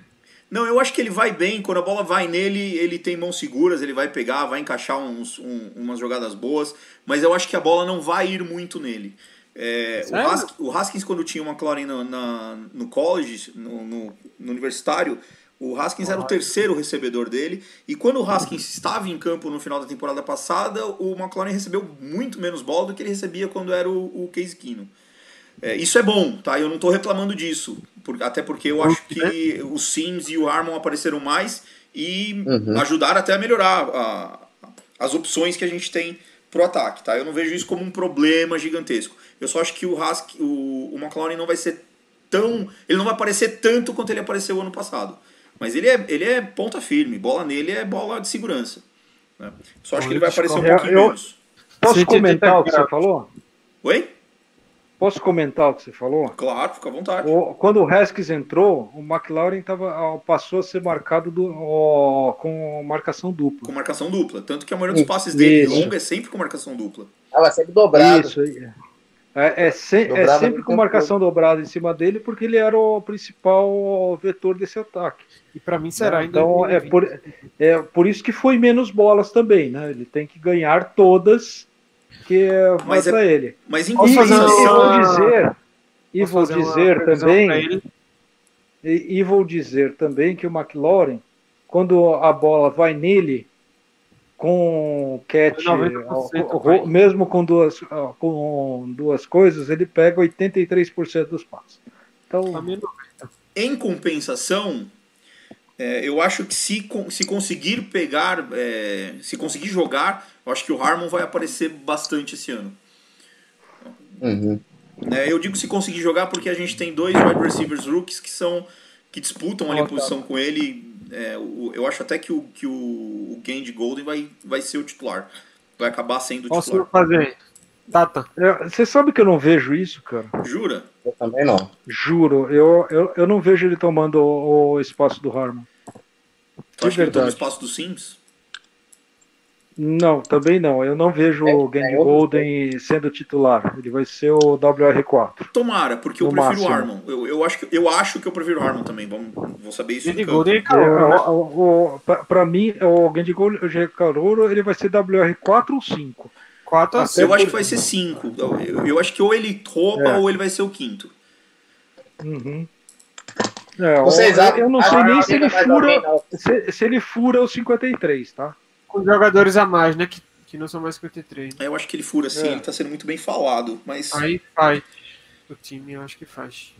Speaker 5: Não, eu acho que ele vai bem. Quando a bola vai nele, ele tem mãos seguras, ele vai pegar, vai encaixar uns, um- umas jogadas boas. Mas eu acho que a bola não vai ir muito nele. É, o,
Speaker 7: Sério?
Speaker 5: Hask- o Haskins, quando tinha o McLaurin no, na- no college, no, no- no universitário, o Haskins era o terceiro recebedor dele. E quando o Haskins estava em campo no final da temporada passada, o McLaurin recebeu muito menos bola do que ele recebia quando era o, o Case Keenum. É, isso é bom, tá? Eu não tô reclamando disso. por- até porque eu acho que o Sims e o Harmon apareceram mais e ajudaram até a melhorar a- as opções que a gente tem pro ataque, tá? Eu não vejo isso como um problema gigantesco. Eu só acho que o Hask, o, o McLaurin não vai ser tão. Ele não vai aparecer tanto quanto ele apareceu ano passado. Mas ele é, ele é ponta firme, bola nele é bola de segurança. né? Só acho que ele vai aparecer um pouquinho
Speaker 8: eu-
Speaker 5: menos.
Speaker 8: Posso comentar o que você falou?
Speaker 5: Oi?
Speaker 8: Posso comentar o que você falou?
Speaker 5: Claro, fica à vontade.
Speaker 8: O- quando o Haskins entrou, o McLaurin tava, passou a ser marcado do- ó, com marcação dupla.
Speaker 5: Com marcação dupla. Tanto que a maioria dos passes dele longa é sempre com marcação dupla.
Speaker 6: Ela sempre dobrado.
Speaker 8: Isso aí. É, é se- é sempre com marcação dobrada em cima dele, porque ele era o principal vetor desse ataque.
Speaker 7: E pra mim será
Speaker 8: Então é
Speaker 7: 2020.
Speaker 8: por, é por isso que foi menos bolas também, né? Ele tem que ganhar todas que é,
Speaker 5: Mas é-
Speaker 8: para ele.
Speaker 5: Mas em
Speaker 8: vou dizer, e vou dizer também, e, e vou dizer também que o McLaurin, quando a bola vai nele, com catch,
Speaker 7: 90%
Speaker 8: ó,
Speaker 7: vai.
Speaker 8: ro- mesmo com duas, ó, com duas coisas, ele pega 83% dos passos. Então.
Speaker 5: Em compensação, é, eu acho que se, se conseguir pegar, é, se conseguir jogar, eu acho que o Harmon vai aparecer bastante esse ano.
Speaker 6: Uhum.
Speaker 5: né? eu digo se conseguir jogar porque a gente tem dois wide receivers rookies que são que disputam ali a posição com ele. É, o- eu acho até que o, que o, o Gandy Golden vai, vai ser o titular. Vai acabar sendo o
Speaker 7: Posso
Speaker 5: titular.
Speaker 7: fazer? Tata.
Speaker 8: é, você sabe que eu não vejo isso, cara?
Speaker 5: Jura?
Speaker 6: Eu também não.
Speaker 8: Juro, eu, eu, eu não vejo ele tomando o, o espaço do Harmon.
Speaker 5: Tu acha que ele toma o
Speaker 8: verdade.
Speaker 5: espaço do Sims?
Speaker 8: Não, também não. Eu não vejo
Speaker 6: É,
Speaker 8: o
Speaker 6: é outro
Speaker 8: Golden sendo titular. Ele vai ser o WR4.
Speaker 5: Tomara, porque eu
Speaker 8: No
Speaker 5: prefiro o
Speaker 8: máximo.
Speaker 5: Harmon. Eu, eu, acho que, eu acho que eu prefiro o Harmon também. Vamos, vou saber isso. campo.
Speaker 7: Golden é
Speaker 8: É,
Speaker 7: né?
Speaker 8: o- o- o- pra- Pra mim, o Gandy Golden o Caroro, ele vai ser WR4 ou 5.
Speaker 7: 4 a
Speaker 8: Até
Speaker 7: 5.
Speaker 5: Eu acho que vai ser cinco. Eu, eu- eu acho que ou ele rouba
Speaker 8: É.
Speaker 5: ou ele vai ser o quinto.
Speaker 8: Uhum. É,
Speaker 6: Vocês
Speaker 8: eu, eu não sei nem se ele fura, se, se ele fura o 53, tá?
Speaker 7: Com jogadores a mais, né? Que, que não são mais 53.
Speaker 5: Eu acho que ele fura sim,
Speaker 8: É.
Speaker 5: ele tá sendo muito bem falado. Mas
Speaker 7: Aí faz. O time eu acho que faz.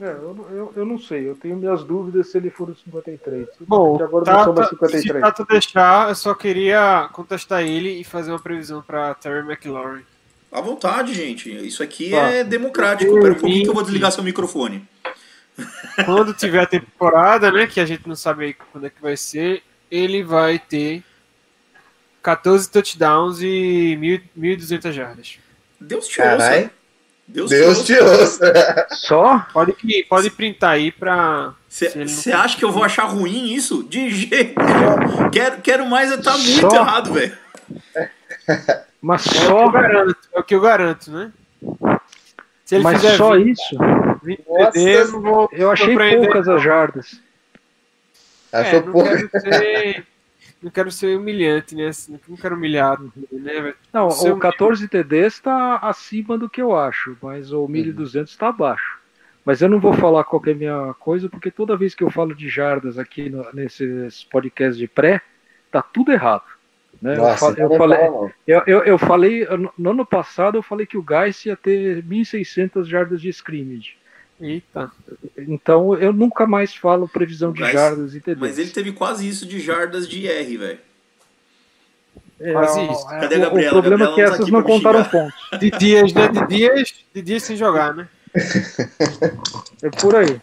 Speaker 8: É, eu, não- eu, eu não sei, eu tenho minhas dúvidas se ele for o 53.
Speaker 7: Bom,
Speaker 8: agora não são mais
Speaker 7: Tata, se
Speaker 8: 53.
Speaker 7: Tato deixar, eu só queria contestar ele e fazer uma previsão pra Terry McLaurin.
Speaker 5: À vontade, gente. Isso aqui
Speaker 8: Tá.
Speaker 5: é democrático. Pera um pouquinho que eu vou desligar seu microfone.
Speaker 7: Quando tiver a temporada, né, que a gente não sabe aí quando é que vai ser, ele vai ter 14 touchdowns e 1.000 1.200 jardas.
Speaker 5: Deus te
Speaker 6: Carai.
Speaker 5: ouça. Deus,
Speaker 6: Deus
Speaker 5: te ouça.
Speaker 6: ouça.
Speaker 8: Só?
Speaker 7: Pode, pode printar aí pra.
Speaker 5: Você acha que eu vou achar ruim isso? De jeito nenhum. Quero, quero mais é tá muito
Speaker 8: Só?
Speaker 5: errado, velho.
Speaker 8: Mas
Speaker 7: É o
Speaker 8: só,
Speaker 7: garanto, é o que eu garanto, né? Se ele
Speaker 8: mas
Speaker 7: fizer
Speaker 8: só
Speaker 7: 20,
Speaker 8: isso?
Speaker 7: 20
Speaker 6: Nossa,
Speaker 7: TD, eu não vou
Speaker 8: Eu achei poucas as jardas.
Speaker 7: É,
Speaker 6: Achou
Speaker 7: não
Speaker 6: pouco.
Speaker 7: quero ser. Não quero ser humilhante, né? Assim, Não quero humilhar, né?
Speaker 8: Não, o 14 TDs está acima do que eu acho, mas o 1200 está abaixo. Mas eu não vou falar qual que é a minha coisa, porque toda vez que eu falo de jardas aqui no- nesses podcasts de pré, tá tudo errado. Né? eu,
Speaker 6: Nossa,
Speaker 8: eu
Speaker 6: não
Speaker 8: falei,
Speaker 6: fala, não.
Speaker 8: eu, eu, eu falei, no- no ano passado eu falei que o Geis ia ter 1.600 jardas de scrimmage.
Speaker 7: Eita.
Speaker 8: Então eu nunca mais falo previsão de
Speaker 5: Mas-
Speaker 8: jardas e TDs.
Speaker 5: Mas ele teve quase isso de jardas de R, velho.
Speaker 8: É,
Speaker 7: Quase isso.
Speaker 8: é,
Speaker 5: Cadê a
Speaker 8: o-
Speaker 5: Gabriela?
Speaker 8: O problema é que
Speaker 5: Gabriela não tá
Speaker 8: essas não contaram
Speaker 5: xingar.
Speaker 8: pontos.
Speaker 7: De dias, né? De dias, de dias sem jogar, né?
Speaker 8: É por aí.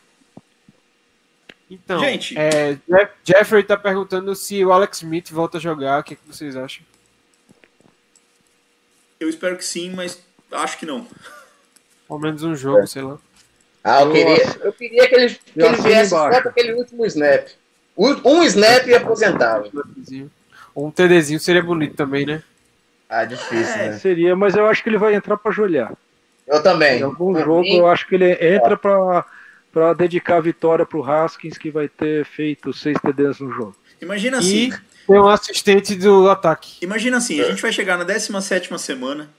Speaker 7: Então,
Speaker 5: Gente.
Speaker 7: é, Jeff- Jeffrey tá perguntando se o Alex Smith volta a jogar. O que, que vocês acham?
Speaker 5: Eu espero que sim, mas acho que não.
Speaker 7: Pelo menos um jogo, sei lá.
Speaker 6: Ah, eu
Speaker 8: Eu
Speaker 6: queria, eu queria que ele, que ele viesse só aquele último snap. Um snap e aposentava.
Speaker 7: Um TDzinho seria bonito também, né?
Speaker 6: Ah, difícil,
Speaker 5: É.
Speaker 6: né?
Speaker 8: Seria, mas eu acho que ele vai entrar para joelhar.
Speaker 6: Eu também.
Speaker 8: Em algum
Speaker 6: Por
Speaker 8: jogo
Speaker 6: mim,
Speaker 8: eu acho que ele entra para para dedicar a vitória para o Haskins, que vai ter feito seis TDs no jogo.
Speaker 5: Imagina assim.
Speaker 7: E tem um assistente do ataque.
Speaker 5: Imagina assim, a gente vai chegar na 17ª semana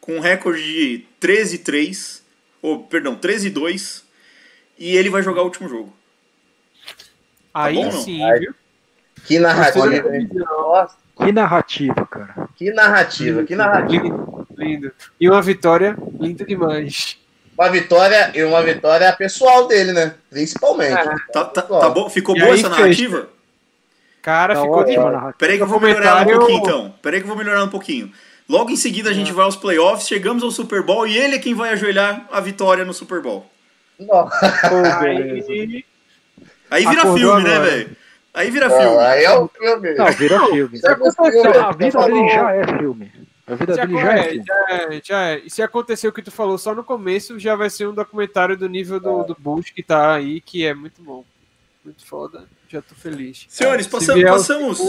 Speaker 5: com um recorde de 13-3, ou perdão, 13-2, e ele vai jogar o último jogo.
Speaker 7: Aí
Speaker 5: bom, não?
Speaker 7: sim?
Speaker 6: Que narrativa. Nossa,
Speaker 8: Que narrativa, cara.
Speaker 6: que narrativa, que narrativa.
Speaker 7: Lindo, lindo. E uma vitória linda demais.
Speaker 6: Uma vitória e uma vitória pessoal dele, né? Principalmente.
Speaker 7: É.
Speaker 5: Tá, tá, tá bom? Ficou
Speaker 7: E
Speaker 5: boa
Speaker 7: aí,
Speaker 5: essa
Speaker 7: fez-
Speaker 5: narrativa?
Speaker 7: Cara,
Speaker 8: Tá
Speaker 7: ficou
Speaker 8: narrativa.
Speaker 5: Peraí que eu vou melhorar um pouquinho então. Peraí que eu vou melhorar um pouquinho. Logo em seguida a gente vai aos playoffs, chegamos ao Super Bowl e ele é quem vai ajoelhar a vitória no Super Bowl.
Speaker 6: Nossa.
Speaker 7: Aí,
Speaker 5: Aí vira
Speaker 7: Acordou
Speaker 5: filme, né,
Speaker 7: agora.
Speaker 5: velho? Aí vira filme.
Speaker 6: aí é o filme.
Speaker 8: Não, vira filme.
Speaker 6: É um filme,
Speaker 8: Não, a vida
Speaker 6: falou.
Speaker 8: dele já é filme. A vida
Speaker 7: já,
Speaker 8: dele já é
Speaker 7: é,
Speaker 8: filme.
Speaker 7: já, é, já é. E se acontecer o que tu falou só no começo, já vai ser um documentário do nível do, do Bush que tá aí, que é muito bom. Muito foda. Já tô feliz.
Speaker 5: Senhores,
Speaker 7: Se
Speaker 5: passam-
Speaker 7: vier o
Speaker 5: passamos.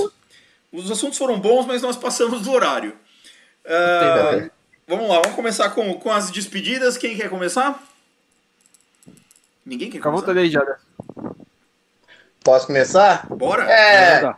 Speaker 5: Os assuntos foram bons, mas nós passamos do horário. Ah, vamos lá, vamos começar com, com as despedidas. Quem quer começar? Ninguém quer
Speaker 7: à
Speaker 5: começar?
Speaker 7: aí, Jada.
Speaker 6: Posso começar?
Speaker 5: Bora?
Speaker 6: É,
Speaker 8: Manda.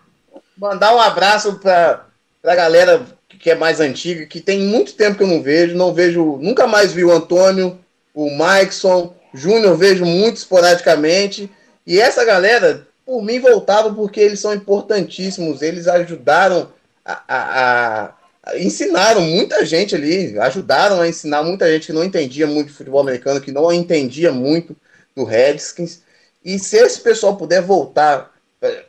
Speaker 6: mandar um abraço pra, pra galera que é mais antiga, que tem muito tempo que eu não vejo, não vejo, nunca mais vi o Antônio, o Maikson, Júnior vejo muito esporadicamente, e essa galera, por mim, voltava porque eles são importantíssimos, eles ajudaram a, a- a- a- ensinaram muita gente ali, ajudaram a ensinar muita gente que não entendia muito futebol americano, que não entendia muito do Redskins, e se esse pessoal puder voltar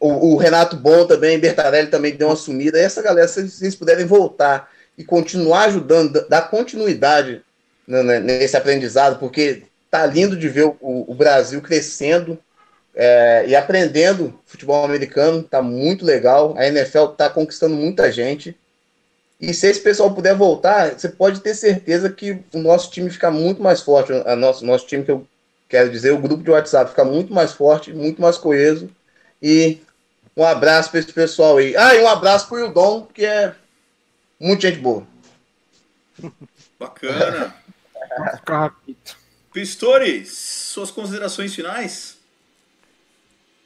Speaker 6: o, o Renato Bom também, Bertarelli também deu uma sumida. Essa galera, se vocês puderem voltar e continuar ajudando, da- dar continuidade né, né, nesse aprendizado, porque tá lindo de ver o, o Brasil crescendo é, e aprendendo futebol americano, tá muito legal. A NFL tá conquistando muita gente. E se esse pessoal puder voltar, você pode ter certeza que o nosso time fica muito mais forte. O nosso, nosso time, que eu quero dizer, o grupo de WhatsApp fica muito mais forte, muito mais coeso. E um abraço para esse pessoal aí. Ah, e um abraço pro Hildon, que é muito gente boa.
Speaker 5: Bacana. Pistori, suas considerações finais?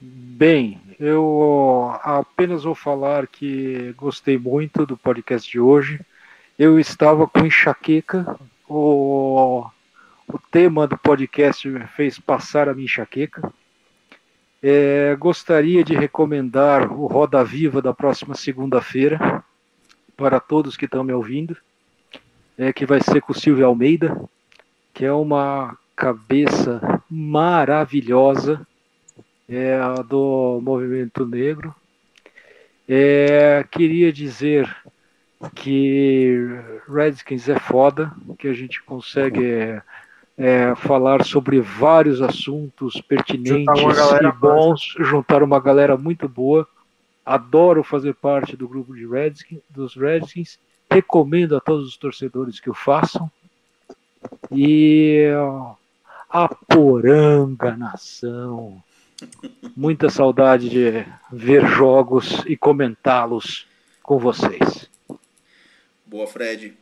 Speaker 8: Bem, eu apenas vou falar que gostei muito do podcast de hoje. Eu estava com enxaqueca. O, o tema do podcast me fez passar a minha enxaqueca. É, gostaria de recomendar o Roda Viva da próxima segunda-feira para todos que estão me ouvindo, é, que vai ser com o Silvio Almeida, que é uma cabeça maravilhosa, é do movimento negro. É, queria dizer que Redskins é foda, que a gente consegue é, é, falar sobre vários assuntos pertinentes e bons, juntar uma galera muito boa. Adoro fazer parte do grupo de Redskins, dos Redskins. Recomendo a todos os torcedores que o façam. E a Poranga Nação. Muita saudade de ver jogos e comentá-los com vocês.
Speaker 5: Boa, Fred.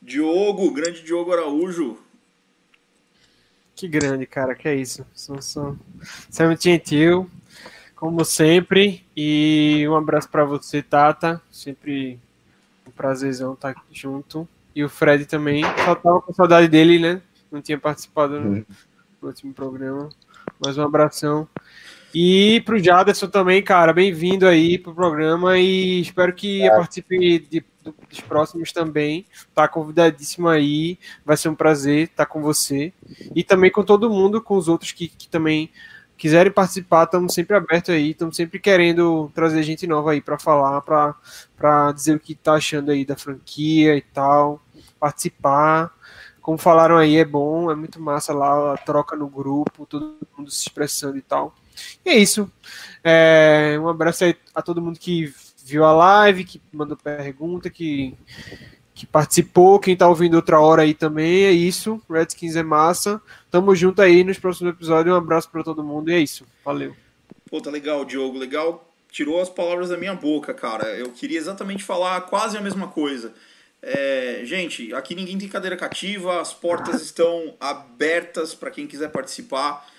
Speaker 5: Diogo, grande Diogo Araújo.
Speaker 7: Que grande, cara, que é isso. São, são... Você é muito gentil, como sempre. E um abraço pra você, Tata. Sempre um prazerzão estar aqui junto. E o Fred também. Só tava com saudade dele, né? Não tinha participado no, no último programa. Mas um abração. E pro Jaderson também, cara, bem-vindo aí pro programa e espero que participe de- do- dos próximos também. Tá convidadíssimo aí, vai ser um prazer estar com você. E também com todo mundo, com os outros que, que também quiserem participar, estamos sempre abertos aí, estamos sempre querendo trazer gente nova aí para falar, para dizer o que tá achando aí da franquia e tal, participar. Como falaram aí, é bom, é muito massa lá a troca no grupo, todo mundo se expressando e tal. E é isso. É, um abraço aí a todo mundo que viu a live, que mandou pergunta, que, que participou, quem tá ouvindo outra hora aí também. É isso. Redskins é massa. Tamo junto aí nos próximos episódios. Um abraço para todo mundo e é isso. Valeu.
Speaker 5: Pô, tá legal, Diogo, legal. Tirou as palavras da minha boca, cara. Eu queria exatamente falar quase a mesma coisa. É, gente, aqui ninguém tem cadeira cativa, as portas estão abertas para quem quiser participar.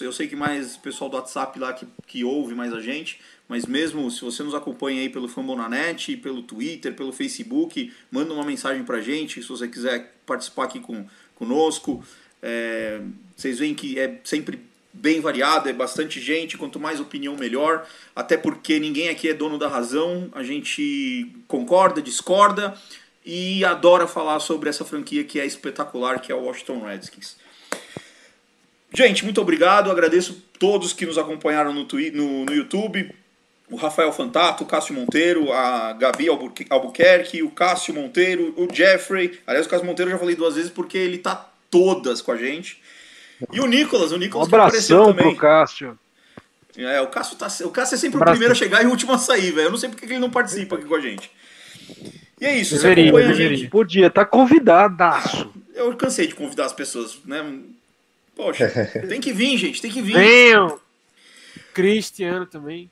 Speaker 5: Eu sei que mais o pessoal do WhatsApp lá que, que ouve mais a gente, mas mesmo se você nos acompanha aí pelo Fambonanet, pelo Twitter, pelo Facebook, manda uma mensagem pra gente se você quiser participar aqui com, conosco. É, vocês veem que é sempre bem variado, é bastante gente, quanto mais opinião melhor, até porque ninguém aqui é dono da razão, a gente concorda, discorda e adora falar sobre essa franquia que é espetacular, que é o Washington Redskins. Gente, muito obrigado, agradeço todos que nos acompanharam no, Twi- no, no YouTube, o Rafael Fantato, o Cássio Monteiro, a Gabi Albuque- Albuquerque, o Cássio Monteiro, o Jeffrey. Aliás, o Cássio Monteiro eu já falei duas vezes porque ele tá todas com a gente. E o Nicolas, o
Speaker 8: Um
Speaker 5: Nicolas que apareceu também.
Speaker 8: pro Cássio.
Speaker 5: É, o Cássio, tá, o Cássio é sempre
Speaker 7: Abraço.
Speaker 5: o primeiro a chegar e o último a sair, velho. Eu não sei porque que ele não participa aqui com a gente. E é isso, você
Speaker 7: Deveria,
Speaker 5: acompanha a
Speaker 7: deveria.
Speaker 5: gente.
Speaker 8: Podia estar convidadaço.
Speaker 5: Eu cansei de convidar as pessoas, né? Poxa, tem que vir, gente, tem que vir.
Speaker 7: Venham! Cristiano também.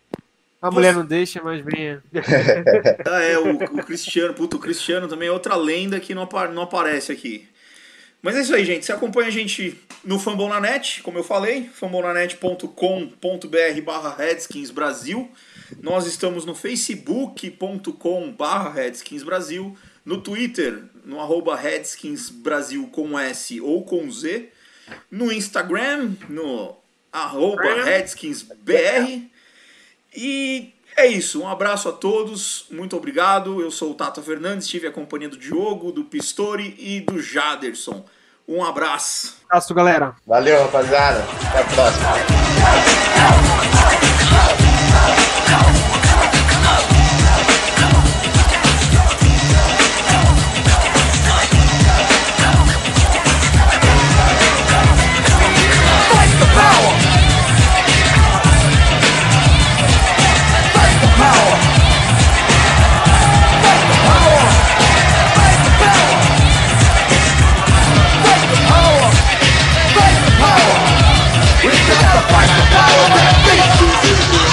Speaker 7: A mulher não deixa, mas venha.
Speaker 5: Ah, é, o, o Cristiano, puto, o Cristiano também é outra lenda que não, apa- não aparece aqui. Mas é isso aí, gente. Você acompanha a gente no Fambonanet, como eu falei, fambonanet.com.br barra Redskins Brasil. Nós estamos no facebook.com barra Redskins Brasil, no Twitter, no arroba Redskins Brasil com S ou com Z, no Instagram, no arroba Redskins BR. E é isso, um abraço a todos, muito obrigado. Eu sou o Tata Fernandes, tive a companhia do Diogo, do Pistori e do Jaderson. Um abraço.
Speaker 7: Abraço, galera.
Speaker 6: Valeu, rapaziada. Até a próxima.
Speaker 3: Fight the power that beats
Speaker 4: you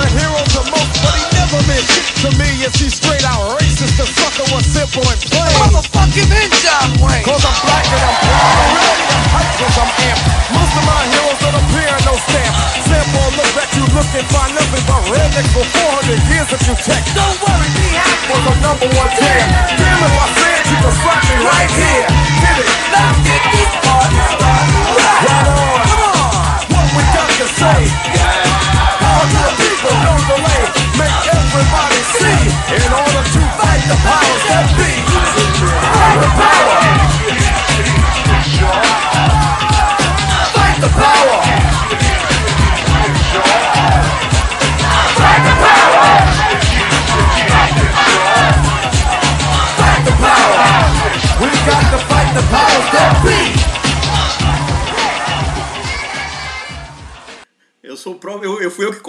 Speaker 4: a hero to most, but he never meant to me. Is he straight out racist? The sucker was simple and plain.
Speaker 3: Motherfucking in John Wayne.
Speaker 4: Cause I'm black and I'm proud. I'm ready, I'm hyped cause I'm amped. Most of my heroes don't appear in no stamp. Sample look at you looking find nothing but rednecks for 400 years that you check.
Speaker 3: Don't worry, be happy.
Speaker 4: Was a number one jam. Damn if I said you could slap me right here. Hit it.
Speaker 3: Let's get this party started.
Speaker 4: Right on.
Speaker 3: Come on.
Speaker 4: What we got to say. The delay. Make everybody see. In order to fight the powers that be. Fight the power.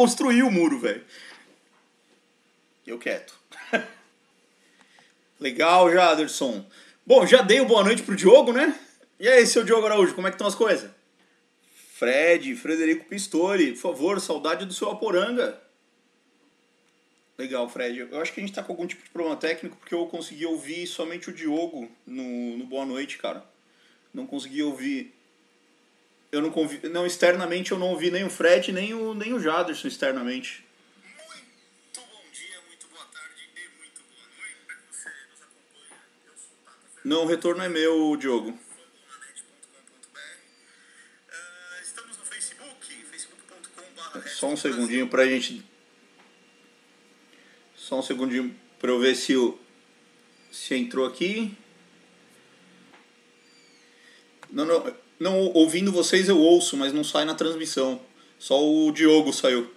Speaker 5: Construí o muro, velho. Eu quieto. Legal, Jaderson. Bom, já dei boa noite pro Diogo, né? E aí, seu Diogo Araújo, como é que estão as coisas? Fred, Frederico Pistori, por favor, saudade do seu Aporanga. Legal, Fred. Eu acho que a gente tá com algum tipo de problema técnico porque eu consegui ouvir somente o Diogo no, no Boa Noite, cara. Não consegui ouvir. Eu não convi... Não, externamente eu não ouvi nem o Fred, nem o, nem o Jaderson externamente. Muito bom dia, muito boa tarde e muito boa noite para você nos acompanha. Eu sou o Tata Fernandes. Não, o retorno é meu, Diogo. Ah, Estamos no Facebook, facebook.com.br. Só um segundinho pra gente. Só um segundinho pra eu ver se o. Se entrou aqui. Não, não, não, ouvindo vocês eu ouço, mas não sai na transmissão. Só o Diogo saiu.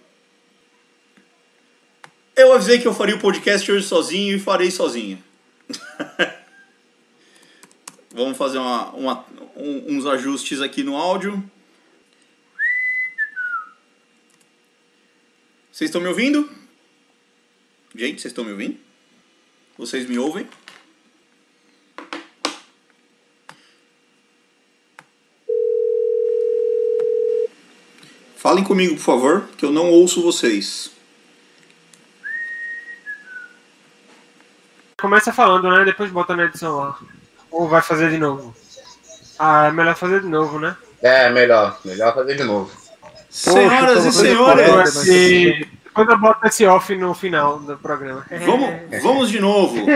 Speaker 5: Eu avisei que eu faria o podcast hoje sozinho e farei sozinho. Vamos fazer uma, uma- um- uns ajustes aqui no áudio. Vocês estão me ouvindo? Gente, vocês estão me ouvindo? Vocês me ouvem? Falem comigo, por favor, que eu não ouço vocês.
Speaker 7: Começa falando, né? Depois bota na edição lá. Ou vai fazer de novo? Ah, é melhor fazer de novo, né?
Speaker 6: É, melhor. Melhor fazer de novo.
Speaker 5: Senhoras e
Speaker 8: tô
Speaker 5: senhores,
Speaker 7: Esse... Depois eu boto esse off no final do programa.
Speaker 5: vamos, vamos de novo.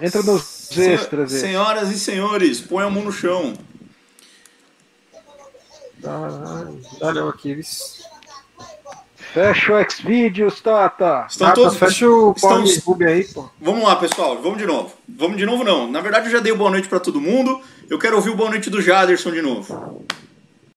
Speaker 8: Entra nos extras.
Speaker 5: Senhoras e senhores, põe a mão no chão.
Speaker 7: Dá, dá não aqui, eles.
Speaker 8: Fecha o Xvideos, Tata.
Speaker 5: Estão
Speaker 7: Ah,
Speaker 5: todos.
Speaker 7: fecha o
Speaker 5: estão-
Speaker 7: Pornhub aí, pô.
Speaker 5: Vamos lá, pessoal, vamos de novo. Vamos de novo, não. Na verdade, eu já dei o boa noite pra todo mundo. Eu quero ouvir o boa noite do Jaderson de novo.